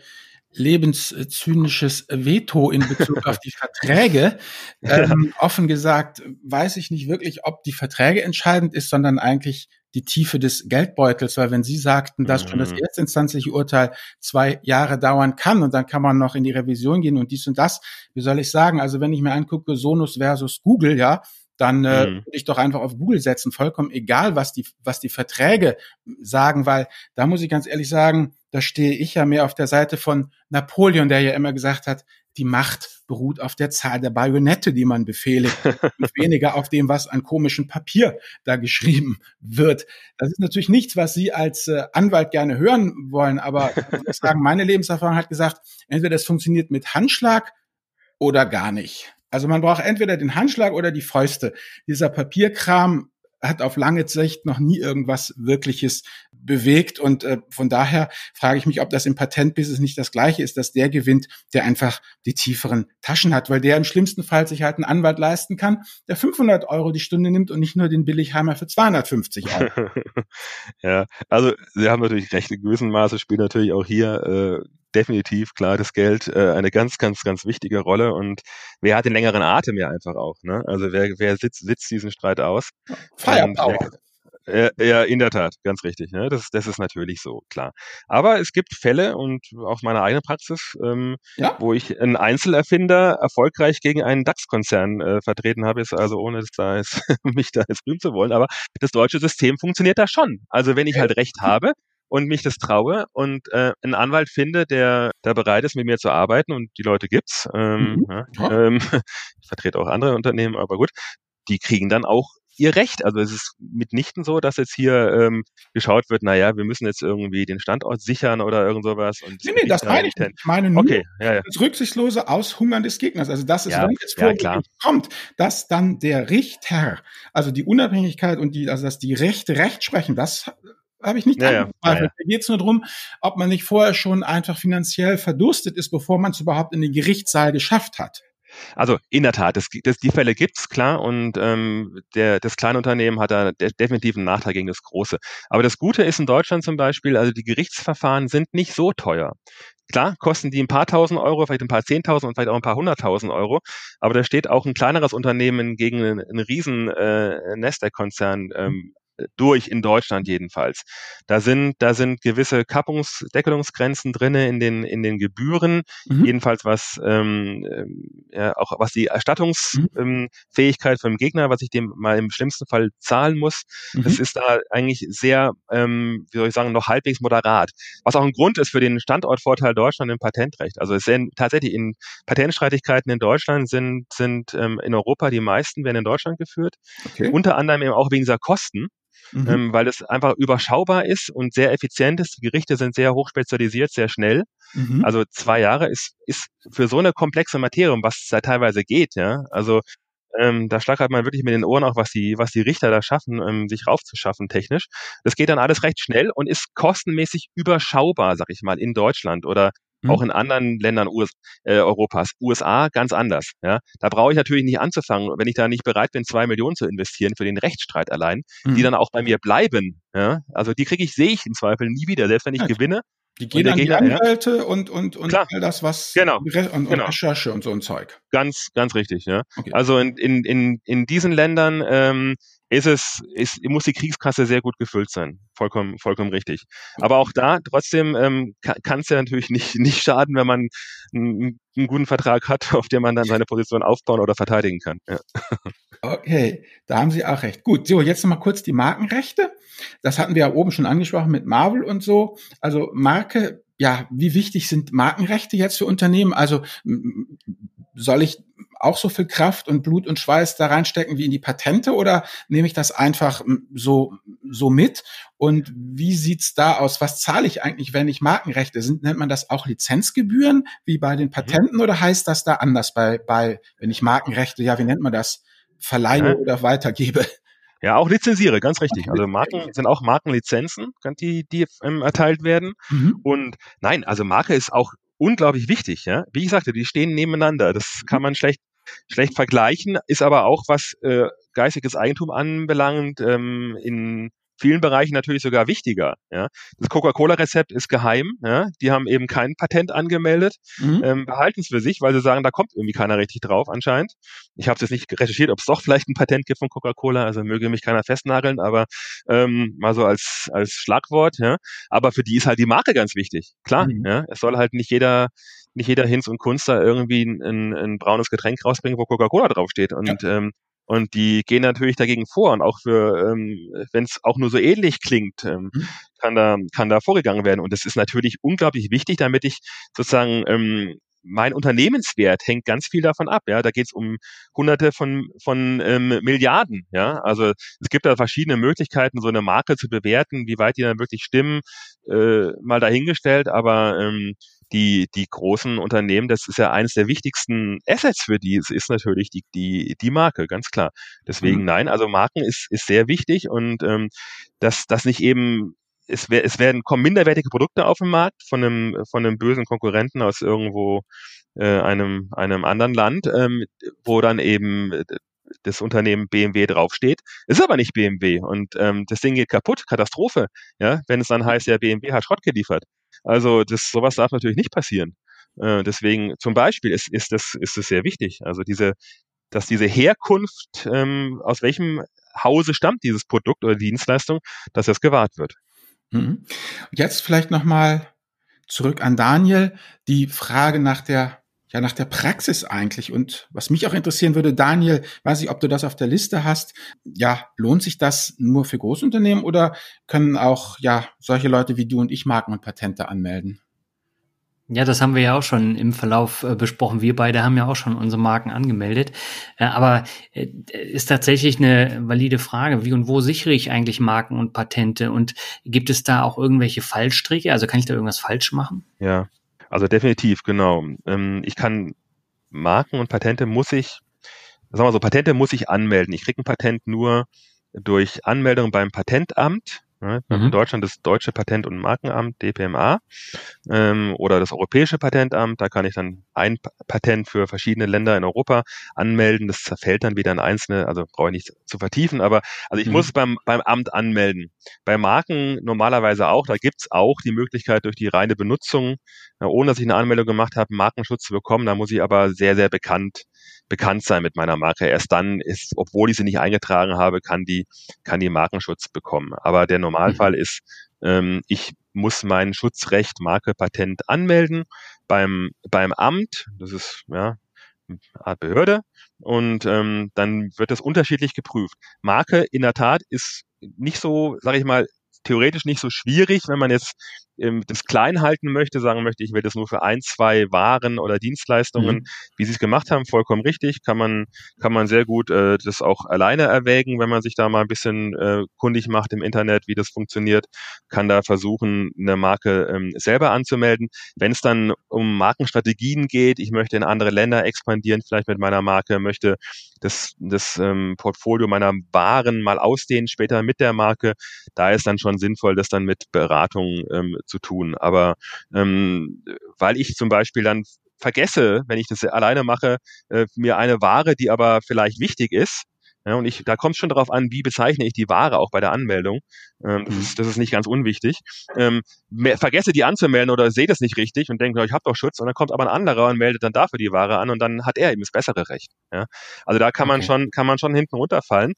lebenszynisches Veto in Bezug auf die Verträge. Ähm, offen gesagt weiß ich nicht wirklich, ob die Verträge entscheidend ist, sondern eigentlich die Tiefe des Geldbeutels, weil wenn Sie sagten, dass schon das mhm. erstinstanzliche Urteil zwei Jahre dauern kann und dann kann man noch in die Revision gehen und dies und das, wie soll ich sagen? Also wenn ich mir angucke, Sonus versus Google, ja, dann äh, mhm. würde ich doch einfach auf Google setzen, vollkommen egal, was die, was die Verträge sagen, weil da muss ich ganz ehrlich sagen, da stehe ich ja mehr auf der Seite von Napoleon, der ja immer gesagt hat, die Macht beruht auf der Zahl der Bajonette, die man befehligt, und weniger auf dem, was an komischem Papier da geschrieben wird. Das ist natürlich nichts, was Sie als äh, Anwalt gerne hören wollen, aber ich sagen, meine Lebenserfahrung hat gesagt, entweder das funktioniert mit Handschlag oder gar nicht. Also man braucht entweder den Handschlag oder die Fäuste. Dieser Papierkram hat auf lange Sicht noch nie irgendwas Wirkliches bewegt. Und äh, von daher frage ich mich, ob das im Patentbusiness nicht das Gleiche ist, dass der gewinnt, der einfach die tieferen Taschen hat, weil der im schlimmsten Fall sich halt einen Anwalt leisten kann, der 500 Euro die Stunde nimmt und nicht nur den Billigheimer für 250 Euro. ja, also Sie haben natürlich recht, in gewissem Maße spielt natürlich auch hier äh, definitiv klar das Geld äh, eine ganz, ganz, ganz wichtige Rolle. Und wer hat den längeren Atem ja einfach auch? Ne? Also wer, wer sitzt, sitzt diesen Streit aus? Firepower. Ja, ja, in der Tat, ganz richtig. Ne? Das, das ist natürlich so, klar. Aber es gibt Fälle und auch meine eigene Praxis, ähm, ja? wo ich einen Einzelerfinder erfolgreich gegen einen DAX-Konzern äh, vertreten habe, ist also ohne dass da jetzt, mich da jetzt rühmen zu wollen. Aber das deutsche System funktioniert da schon. Also wenn ich halt Recht habe, und mich das traue und äh, einen Anwalt finde, der da bereit ist, mit mir zu arbeiten und die Leute gibt's. Ähm, mhm. ja, ähm, ich vertrete auch andere Unternehmen, aber gut, die kriegen dann auch ihr Recht. Also es ist mitnichten so, dass jetzt hier ähm, geschaut wird, naja, wir müssen jetzt irgendwie den Standort sichern oder irgend sowas. Und nee, nee, das meine ich nicht. Ich meine nur okay, ja, ja. das rücksichtslose Aushungern des Gegners. Also das ist, ja, wenn jetzt ja, klar. kommt, dass dann der Richter, also die Unabhängigkeit und die, also dass die Rechte Recht sprechen, das habe ich nicht ja, ja, ja, ja. Da geht es nur darum, ob man nicht vorher schon einfach finanziell verdurstet ist, bevor man es überhaupt in den Gerichtssaal geschafft hat. Also in der Tat, das, das, die Fälle gibt's klar und ähm, der, das kleine Unternehmen hat da de definitiv einen Nachteil gegen das große. Aber das Gute ist in Deutschland zum Beispiel, also die Gerichtsverfahren sind nicht so teuer. Klar, kosten die ein paar tausend Euro, vielleicht ein paar zehntausend und vielleicht auch ein paar hunderttausend Euro, aber da steht auch ein kleineres Unternehmen gegen einen, einen riesen äh, Nasdaq-Konzern ähm, durch in Deutschland jedenfalls. Da sind, da sind gewisse Kappungs-, Deckelungsgrenzen drinne in den, in den Gebühren, mhm. jedenfalls was, ähm, ähm ja, auch was die Erstattungsfähigkeit mhm. vom Gegner, was ich dem mal im schlimmsten Fall zahlen muss, mhm. das ist da eigentlich sehr, ähm, wie soll ich sagen, noch halbwegs moderat. Was auch ein Grund ist für den Standortvorteil Deutschland im Patentrecht. Also es sind tatsächlich in Patentstreitigkeiten in Deutschland sind, sind ähm, in Europa die meisten werden in Deutschland geführt. Okay. Unter anderem eben auch wegen dieser Kosten mhm. ähm, weil es einfach überschaubar ist und sehr effizient ist. Die Gerichte sind sehr hoch spezialisiert, sehr schnell. Mhm. Also zwei Jahre ist, ist für so eine komplexe Materie, um was es da teilweise geht, ja. Also ähm, da schlagert man wirklich mit den Ohren auch, was die, was die Richter da schaffen, ähm, sich raufzuschaffen technisch. Das geht dann alles recht schnell und ist kostenmäßig überschaubar, sag ich mal, in Deutschland oder mhm. auch in anderen Ländern US, äh, Europas. USA ganz anders. Ja, da brauche ich natürlich nicht anzufangen, wenn ich da nicht bereit bin, zwei Millionen zu investieren für den Rechtsstreit allein, mhm. die dann auch bei mir bleiben. Ja, also die kriege ich, sehe ich im Zweifel nie wieder, selbst wenn ich ja. gewinne. Die gehen an die Anwälte ja. und, und, und Klar. all das, was genau. und, und genau. Recherche und so ein Zeug. Ganz, ganz richtig, ja. Okay. Also in, in, in, in diesen Ländern ähm, ist es, ist, muss die Kriegskasse sehr gut gefüllt sein. Vollkommen, vollkommen richtig. Aber auch da trotzdem ähm, kann es ja natürlich nicht, nicht schaden, wenn man einen, einen, guten Vertrag hat, auf dem man dann seine Position aufbauen oder verteidigen kann. Ja. Okay, da haben Sie auch recht. Gut, so jetzt nochmal kurz die Markenrechte. Das hatten wir ja oben schon angesprochen mit Marvel und so. Also Marke, ja, wie wichtig sind Markenrechte jetzt für Unternehmen? Also soll ich auch so viel Kraft und Blut und Schweiß da reinstecken wie in die Patente oder nehme ich das einfach so, so mit? Und wie sieht's da aus? Was zahle ich eigentlich, wenn ich Markenrechte sind? Nennt man das auch Lizenzgebühren wie bei den mhm. Patenten mhm. oder heißt das da anders bei, bei, wenn ich Markenrechte, ja, wie nennt man das? Verleihe ja. oder weitergebe? Ja, auch lizenziere, ganz richtig. Also Marken sind auch Markenlizenzen, die, die ähm, erteilt werden. Mhm. Und nein, also Marke ist auch unglaublich wichtig. Ja? Wie ich sagte, die stehen nebeneinander. Das kann man schlecht schlecht vergleichen, ist aber auch, was äh, geistiges Eigentum anbelangt, ähm, in vielen Bereichen natürlich sogar wichtiger. Ja. Das Coca-Cola-Rezept ist geheim. Ja. Die haben eben kein Patent angemeldet, mhm. ähm, behalten es für sich, weil sie sagen, da kommt irgendwie keiner richtig drauf anscheinend. Ich habe jetzt nicht recherchiert, ob es doch vielleicht ein Patent gibt von Coca-Cola, also möge mich keiner festnageln, aber ähm, mal so als, als Schlagwort. Ja. Aber für die ist halt die Marke ganz wichtig. Klar, mhm. ja. es soll halt nicht jeder nicht jeder Hinz und Kunst da irgendwie ein, ein, ein braunes Getränk rausbringen, wo Coca-Cola draufsteht. Und ja. ähm, und die gehen natürlich dagegen vor und auch für, ähm, wenn es auch nur so ähnlich klingt, ähm, mhm. kann da kann da vorgegangen werden. Und das ist natürlich unglaublich wichtig, damit ich sozusagen ähm, mein Unternehmenswert hängt ganz viel davon ab. Ja, da geht es um Hunderte von von ähm, Milliarden. Ja, also es gibt da verschiedene Möglichkeiten, so eine Marke zu bewerten, wie weit die dann wirklich stimmen, äh, mal dahingestellt. Aber ähm, die, die großen Unternehmen, das ist ja eines der wichtigsten Assets für die, es ist natürlich die, die, die Marke, ganz klar. Deswegen mhm. nein, also Marken ist, ist sehr wichtig und ähm, dass das nicht eben es, es werden kommen minderwertige Produkte auf den Markt von einem von einem bösen Konkurrenten aus irgendwo äh, einem einem anderen Land, ähm, wo dann eben das Unternehmen BMW draufsteht, ist aber nicht BMW und ähm, das Ding geht kaputt, Katastrophe, ja, wenn es dann heißt, ja BMW hat Schrott geliefert. Also das, sowas darf natürlich nicht passieren. Äh, deswegen zum Beispiel ist, ist, das, ist das sehr wichtig. Also diese, dass diese Herkunft, ähm, aus welchem Hause stammt dieses Produkt oder Dienstleistung, dass das gewahrt wird. Mhm. Jetzt vielleicht nochmal zurück an Daniel. Die Frage nach der ja nach der Praxis eigentlich. Und was mich auch interessieren würde, Daniel, weiß ich, ob du das auf der Liste hast. Ja, lohnt sich das nur für Großunternehmen oder können auch ja solche Leute wie du und ich Marken und Patente anmelden? Ja, das haben wir ja auch schon im Verlauf äh, besprochen. Wir beide haben ja auch schon unsere Marken angemeldet. Äh, aber äh, ist tatsächlich eine valide Frage, wie und wo sichere ich eigentlich Marken und Patente? Und gibt es da auch irgendwelche Fallstricke? Also kann ich da irgendwas falsch machen? Ja, also definitiv, genau. Ähm, ich kann Marken und Patente muss ich, sagen wir so, Patente muss ich anmelden. Ich kriege ein Patent nur durch Anmeldung beim Patentamt. Ne? Mhm. In Deutschland das Deutsche Patent- und Markenamt, DPMA, ähm, oder das Europäische Patentamt. Da kann ich dann ein Patent für verschiedene Länder in Europa anmelden. Das zerfällt dann wieder in einzelne, also brauche ich nicht zu vertiefen, aber also ich mhm. muss beim, beim Amt anmelden. Bei Marken normalerweise auch, da gibt's auch die Möglichkeit durch die reine Benutzung, ohne dass ich eine Anmeldung gemacht habe, Markenschutz zu bekommen. Da muss ich aber sehr, sehr bekannt bekannt sein mit meiner Marke. Erst dann ist, obwohl ich sie nicht eingetragen habe, kann die, kann die Markenschutz bekommen. Aber der Normalfall mhm. ist, ähm, ich muss mein Schutzrecht Marke Patent anmelden beim, beim Amt. Das ist, ja, eine Art Behörde. Und ähm, dann wird das unterschiedlich geprüft. Marke in der Tat ist nicht so, sage ich mal, theoretisch nicht so schwierig, wenn man jetzt das klein halten möchte, sagen möchte, ich will das nur für ein, zwei Waren oder Dienstleistungen, mhm. wie sie es gemacht haben, vollkommen richtig, kann man, kann man sehr gut äh, das auch alleine erwägen, wenn man sich da mal ein bisschen äh, kundig macht im Internet, wie das funktioniert, kann da versuchen, eine Marke ähm, selber anzumelden. Wenn es dann um Markenstrategien geht, ich möchte in andere Länder expandieren, vielleicht mit meiner Marke, möchte das, das ähm, Portfolio meiner Waren mal ausdehnen, später mit der Marke, da ist dann schon sinnvoll, das dann mit Beratung ähm, zu tun. Aber ähm, weil ich zum Beispiel dann vergesse, wenn ich das alleine mache, äh, mir eine Ware, die aber vielleicht wichtig ist, ja, und ich, da kommt es schon darauf an, wie bezeichne ich die Ware auch bei der Anmeldung. Ähm, das, mhm. ist, das ist nicht ganz unwichtig. Ähm, mehr, vergesse die anzumelden oder sehe das nicht richtig und denke, ich habe doch Schutz. Und dann kommt aber ein anderer und meldet dann dafür die Ware an und dann hat er eben das bessere Recht. Ja? Also da kann okay. man schon, kann man schon hinten runterfallen.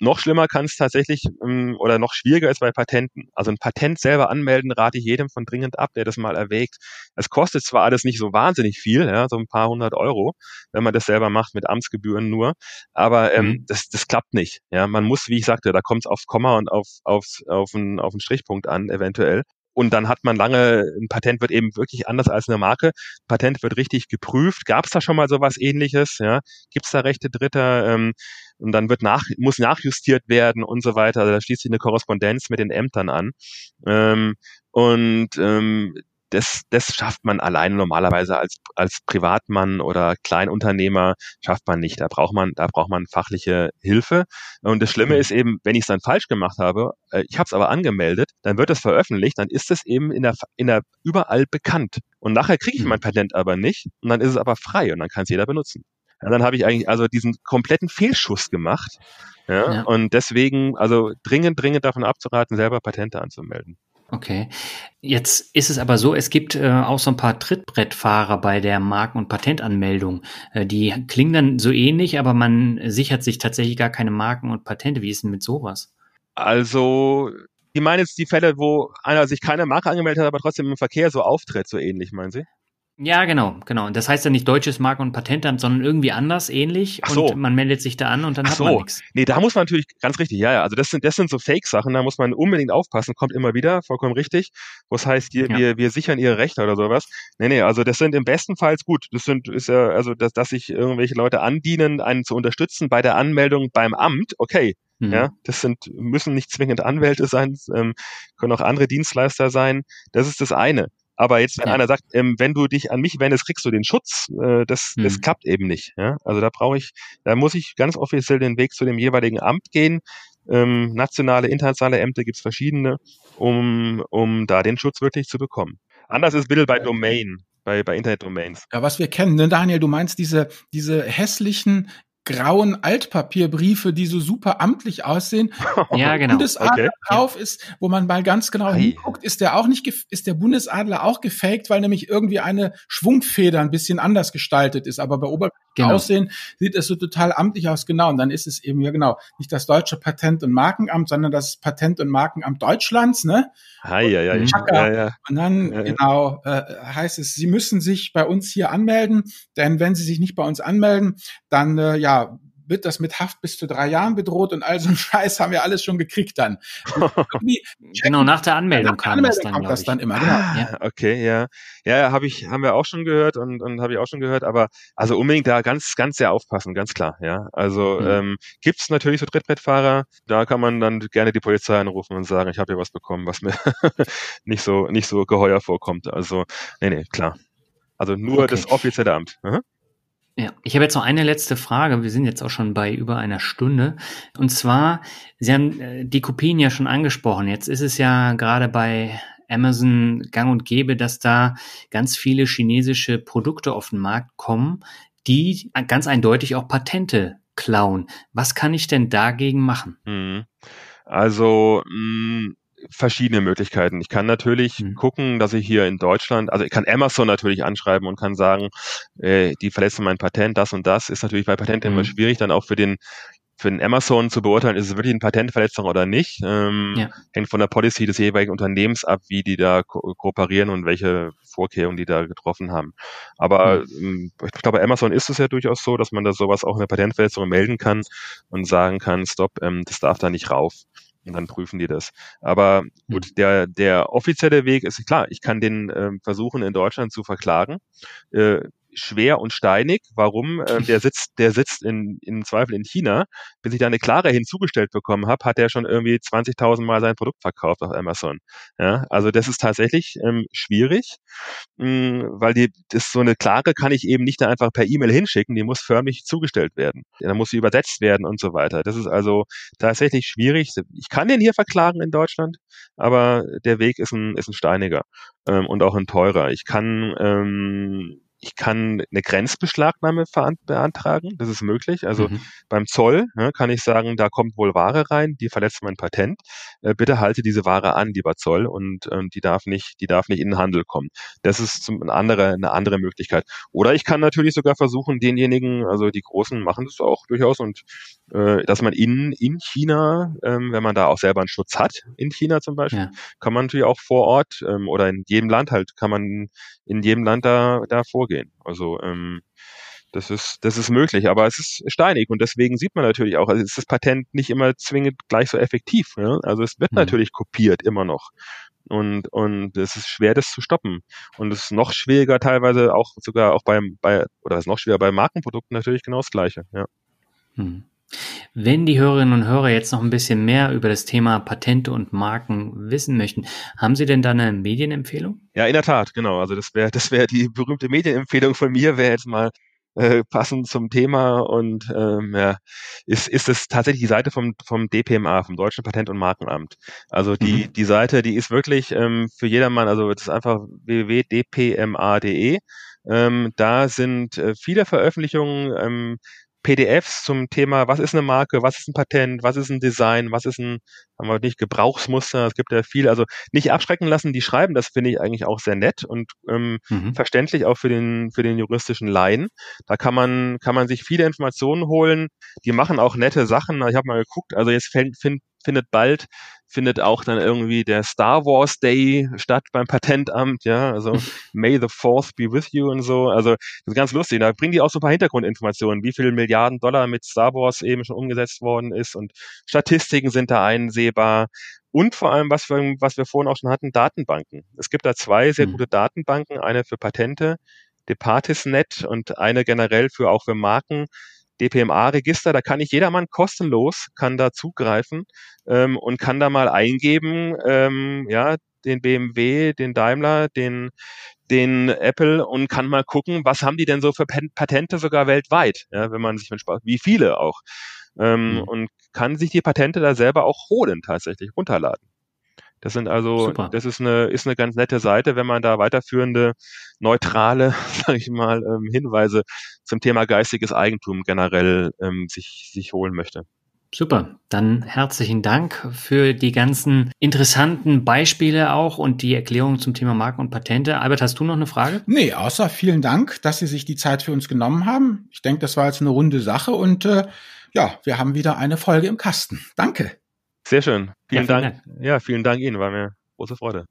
noch schlimmer kann es tatsächlich ähm, oder noch schwieriger ist bei Patenten. Also ein Patent selber anmelden rate ich jedem von dringend ab, der das mal erwägt. Es kostet zwar alles nicht so wahnsinnig viel, ja, so ein paar hundert Euro, wenn man das selber macht mit Amtsgebühren nur, aber ähm, mhm. Das, das klappt nicht. Ja, man muss, wie ich sagte, da kommt es aufs Komma und auf, aufs, auf, einen, auf einen Strichpunkt an, eventuell. Und dann hat man lange, ein Patent wird eben wirklich anders als eine Marke. Patent wird richtig geprüft. Gab es da schon mal sowas ähnliches? Ja? Gibt es da Rechte Dritter? Ähm, und dann wird nach, muss nachjustiert werden und so weiter. Also da schließt sich eine Korrespondenz mit den Ämtern an. Ähm, und ähm, das, das schafft man alleine normalerweise als, als Privatmann oder Kleinunternehmer schafft man nicht. Da braucht man, da braucht man fachliche Hilfe. Und das Schlimme mhm. ist eben, wenn ich es dann falsch gemacht habe, äh, ich habe es aber angemeldet, dann wird es veröffentlicht, dann ist es eben in der, in der überall bekannt. Und nachher kriege ich mhm. mein Patent aber nicht und dann ist es aber frei und dann kann es jeder benutzen. Ja, dann habe ich eigentlich also diesen kompletten Fehlschuss gemacht. Ja, ja. Und deswegen, also dringend, dringend davon abzuraten, selber Patente anzumelden. Okay. Jetzt ist es aber so, es gibt äh, auch so ein paar Trittbrettfahrer bei der Marken- und Patentanmeldung. Äh, die klingen dann so ähnlich, aber man sichert sich tatsächlich gar keine Marken und Patente. Wie ist denn mit sowas? Also, die meinen jetzt die Fälle, wo einer sich keine Marke angemeldet hat, aber trotzdem im Verkehr so auftritt, so ähnlich, meinen Sie? Ja, genau, genau. Und das heißt ja nicht deutsches Marken- und Patentamt, sondern irgendwie anders, ähnlich. Ach so. Und man meldet sich da an und dann Ach hat so. man nichts. Nee, da muss man natürlich, ganz richtig, ja, ja. Also das sind, das sind so Fake-Sachen, da muss man unbedingt aufpassen, kommt immer wieder, vollkommen richtig. Was heißt, wir, ja. wir, wir sichern ihre Rechte oder sowas. Nee, nee, also das sind im besten Fall gut. Das sind, ist ja, also, dass, dass sich irgendwelche Leute andienen, einen zu unterstützen bei der Anmeldung beim Amt, okay. Mhm. Ja, das sind, müssen nicht zwingend Anwälte sein, ähm, können auch andere Dienstleister sein. Das ist das eine. Aber jetzt, wenn ja. einer sagt, ähm, wenn du dich an mich wendest, kriegst du den Schutz, äh, das, hm. das klappt eben nicht. Ja? Also da brauche ich, da muss ich ganz offiziell den Weg zu dem jeweiligen Amt gehen. Ähm, nationale, internationale Ämter gibt's verschiedene, um, um da den Schutz wirklich zu bekommen. Anders ist Bill bei Domain bei, bei Internet-Domains. Ja, was wir kennen, ne, Daniel, du meinst diese, diese hässlichen grauen Altpapierbriefe, die so super amtlich aussehen. ja, genau. Bundesadler okay. drauf ist, wo man mal ganz genau Ei. hinguckt, ist der auch nicht, ist der Bundesadler auch gefaked, weil nämlich irgendwie eine Schwungfeder ein bisschen anders gestaltet ist. Aber bei Oberfläche genau. Aussehen sieht es so total amtlich aus. Genau. Und dann ist es eben, ja genau, nicht das deutsche Patent- und Markenamt, sondern das Patent- und Markenamt Deutschlands, ne? Hi, ja, ja, ja, ja. Und dann, ja, ja. genau, äh, heißt es, Sie müssen sich bei uns hier anmelden, denn wenn Sie sich nicht bei uns anmelden, dann, äh, ja, wird das mit Haft bis zu drei Jahren bedroht und all so ein Scheiß haben wir alles schon gekriegt dann. genau, nach der Anmeldung, nach der Anmeldung das dann, kommt das dann immer, genau. Ah, ja. Okay, ja. Ja, habe ich, haben wir auch schon gehört und, und habe ich auch schon gehört, aber also unbedingt da ganz, ganz sehr aufpassen, ganz klar, ja. Also mhm. ähm, gibt es natürlich so Trittbrettfahrer, da kann man dann gerne die Polizei anrufen und sagen, ich habe hier was bekommen, was mir nicht so, nicht so geheuer vorkommt. Also, nee, nee, klar. Also nur okay. das offizielle Amt. Mhm. Ja, ich habe jetzt noch eine letzte Frage. Wir sind jetzt auch schon bei über einer Stunde. Und zwar, Sie haben äh, die Kopien ja schon angesprochen. Jetzt ist es ja gerade bei Amazon gang und gäbe, dass da ganz viele chinesische Produkte auf den Markt kommen, die ganz eindeutig auch Patente klauen. Was kann ich denn dagegen machen? Mhm. Also, mh, mm, verschiedene Möglichkeiten. Ich kann natürlich mhm. gucken, dass ich hier in Deutschland, also ich kann Amazon natürlich anschreiben und kann sagen, äh, die verletzen mein Patent, das und das. Ist natürlich bei Patenten mhm. immer schwierig, dann auch für den für den Amazon zu beurteilen, ist es wirklich eine Patentverletzung oder nicht. Ähm, ja. Hängt von der Policy des jeweiligen Unternehmens ab, wie die da ko kooperieren und welche Vorkehrungen die da getroffen haben. Aber mhm. ich glaube, bei Amazon ist es ja durchaus so, dass man da sowas auch eine Patentverletzung melden kann und sagen kann, stopp, ähm, das darf da nicht rauf. Und dann prüfen die das. Aber gut, hm. der, der offizielle Weg ist klar, ich kann den äh, versuchen, in Deutschland zu verklagen. Äh, schwer und steinig. Warum? Äh, der sitzt, der sitzt in, in Zweifel in China. Bis ich da eine klare hinzugestellt bekommen habe, hat er schon irgendwie 20.000 Mal sein Produkt verkauft auf Amazon. Ja, also das ist tatsächlich ähm, schwierig, mh, hm, weil die, das so eine klare kann ich eben nicht einfach per E-Mail hinschicken. Die muss förmlich zugestellt werden. Ja, dann muss sie übersetzt werden und so weiter. Das ist also tatsächlich schwierig. Ich kann den hier verklagen in Deutschland, aber der Weg ist ein, ist ein steiniger ähm, und auch ein teurer. Ich kann ähm, ich kann eine Grenzbeschlagnahme beantragen, das ist möglich. Also mhm. beim Zoll ne, kann ich sagen, da kommt wohl Ware rein, die verletzt mein Patent. Äh, bitte halte diese Ware an, lieber Zoll, und ähm, die darf nicht, die darf nicht in den Handel kommen. Das ist zum, eine andere, eine andere Möglichkeit. Oder ich kann natürlich sogar versuchen, denjenigen, also die Großen machen das auch durchaus und äh, dass man in, in China, ähm, wenn man da auch selber einen Schutz hat, in China zum Beispiel, ja. kann man natürlich auch vor Ort ähm, oder in jedem Land halt, kann man in jedem Land da, da vorgehen. Also ähm, das ist, das ist möglich, aber es ist steinig und deswegen sieht man natürlich auch, also ist das Patent nicht immer zwingend gleich so effektiv. Ja? Also es wird mhm. natürlich kopiert immer noch. Und, und es ist schwer, das zu stoppen. Und es ist noch schwieriger teilweise auch sogar auch beim, bei, oder es ist noch schwieriger bei Markenprodukten natürlich genau das Gleiche, ja. Mhm. Wenn die Hörerinnen und Hörer jetzt noch ein bisschen mehr über das Thema Patente und Marken wissen möchten, haben Sie denn da eine Medienempfehlung? Ja, in der Tat, genau. Also das wäre das wäre die berühmte Medienempfehlung von mir, wäre jetzt mal äh, passend zum Thema und ähm, ja, ist, ist es tatsächlich die Seite vom, vom DPMA, vom Deutschen Patent- und Markenamt. Also die, mhm. die Seite, die ist wirklich ähm, für jedermann, also es ist einfach www.dpma.de. Ähm, da sind äh, viele Veröffentlichungen, ähm, PDFs zum Thema, was ist eine Marke, was ist ein Patent, was ist ein Design, was ist ein, haben wir nicht, Gebrauchsmuster, es gibt ja viel, also nicht abschrecken lassen, die schreiben, das finde ich eigentlich auch sehr nett und ähm, mhm. verständlich auch für den, für den juristischen Laien. Da kann man, kann man sich viele Informationen holen, die machen auch nette Sachen, ich habe mal geguckt, also jetzt find, find, findet bald findet auch dann irgendwie der Star Wars Day statt beim Patentamt, ja, also May the Fourth be with you und so. Also das ist ganz lustig. Da bringen die auch so ein paar Hintergrundinformationen, wie viele Milliarden Dollar mit Star Wars eben schon umgesetzt worden ist und Statistiken sind da einsehbar. Und vor allem, was wir, was wir vorhin auch schon hatten, Datenbanken. Es gibt da zwei sehr mhm. gute Datenbanken, eine für Patente, Departisnet und eine generell für auch für Marken, DPMA-Register, da kann ich jedermann kostenlos, kann da zugreifen ähm, und kann da mal eingeben, ähm, ja, den BMW, den Daimler, den, den Apple und kann mal gucken, was haben die denn so für Patente sogar weltweit, ja, wenn man sich mit Spaß, wie viele auch. Ähm, mhm. Und kann sich die Patente da selber auch holen, tatsächlich runterladen. Das sind also, Super. das ist eine, ist eine ganz nette Seite, wenn man da weiterführende, neutrale, sage ich mal, ähm, Hinweise zum Thema geistiges Eigentum generell ähm, sich, sich holen möchte. Super, dann herzlichen Dank für die ganzen interessanten Beispiele auch und die Erklärung zum Thema Marken und Patente. Albert, hast du noch eine Frage? Nee, außer vielen Dank, dass Sie sich die Zeit für uns genommen haben. Ich denke, das war jetzt eine runde Sache und äh, ja, wir haben wieder eine Folge im Kasten. Danke. Sehr schön. Vielen, ja, vielen Dank. Dank. Ja, vielen Dank Ihnen. War mir große Freude.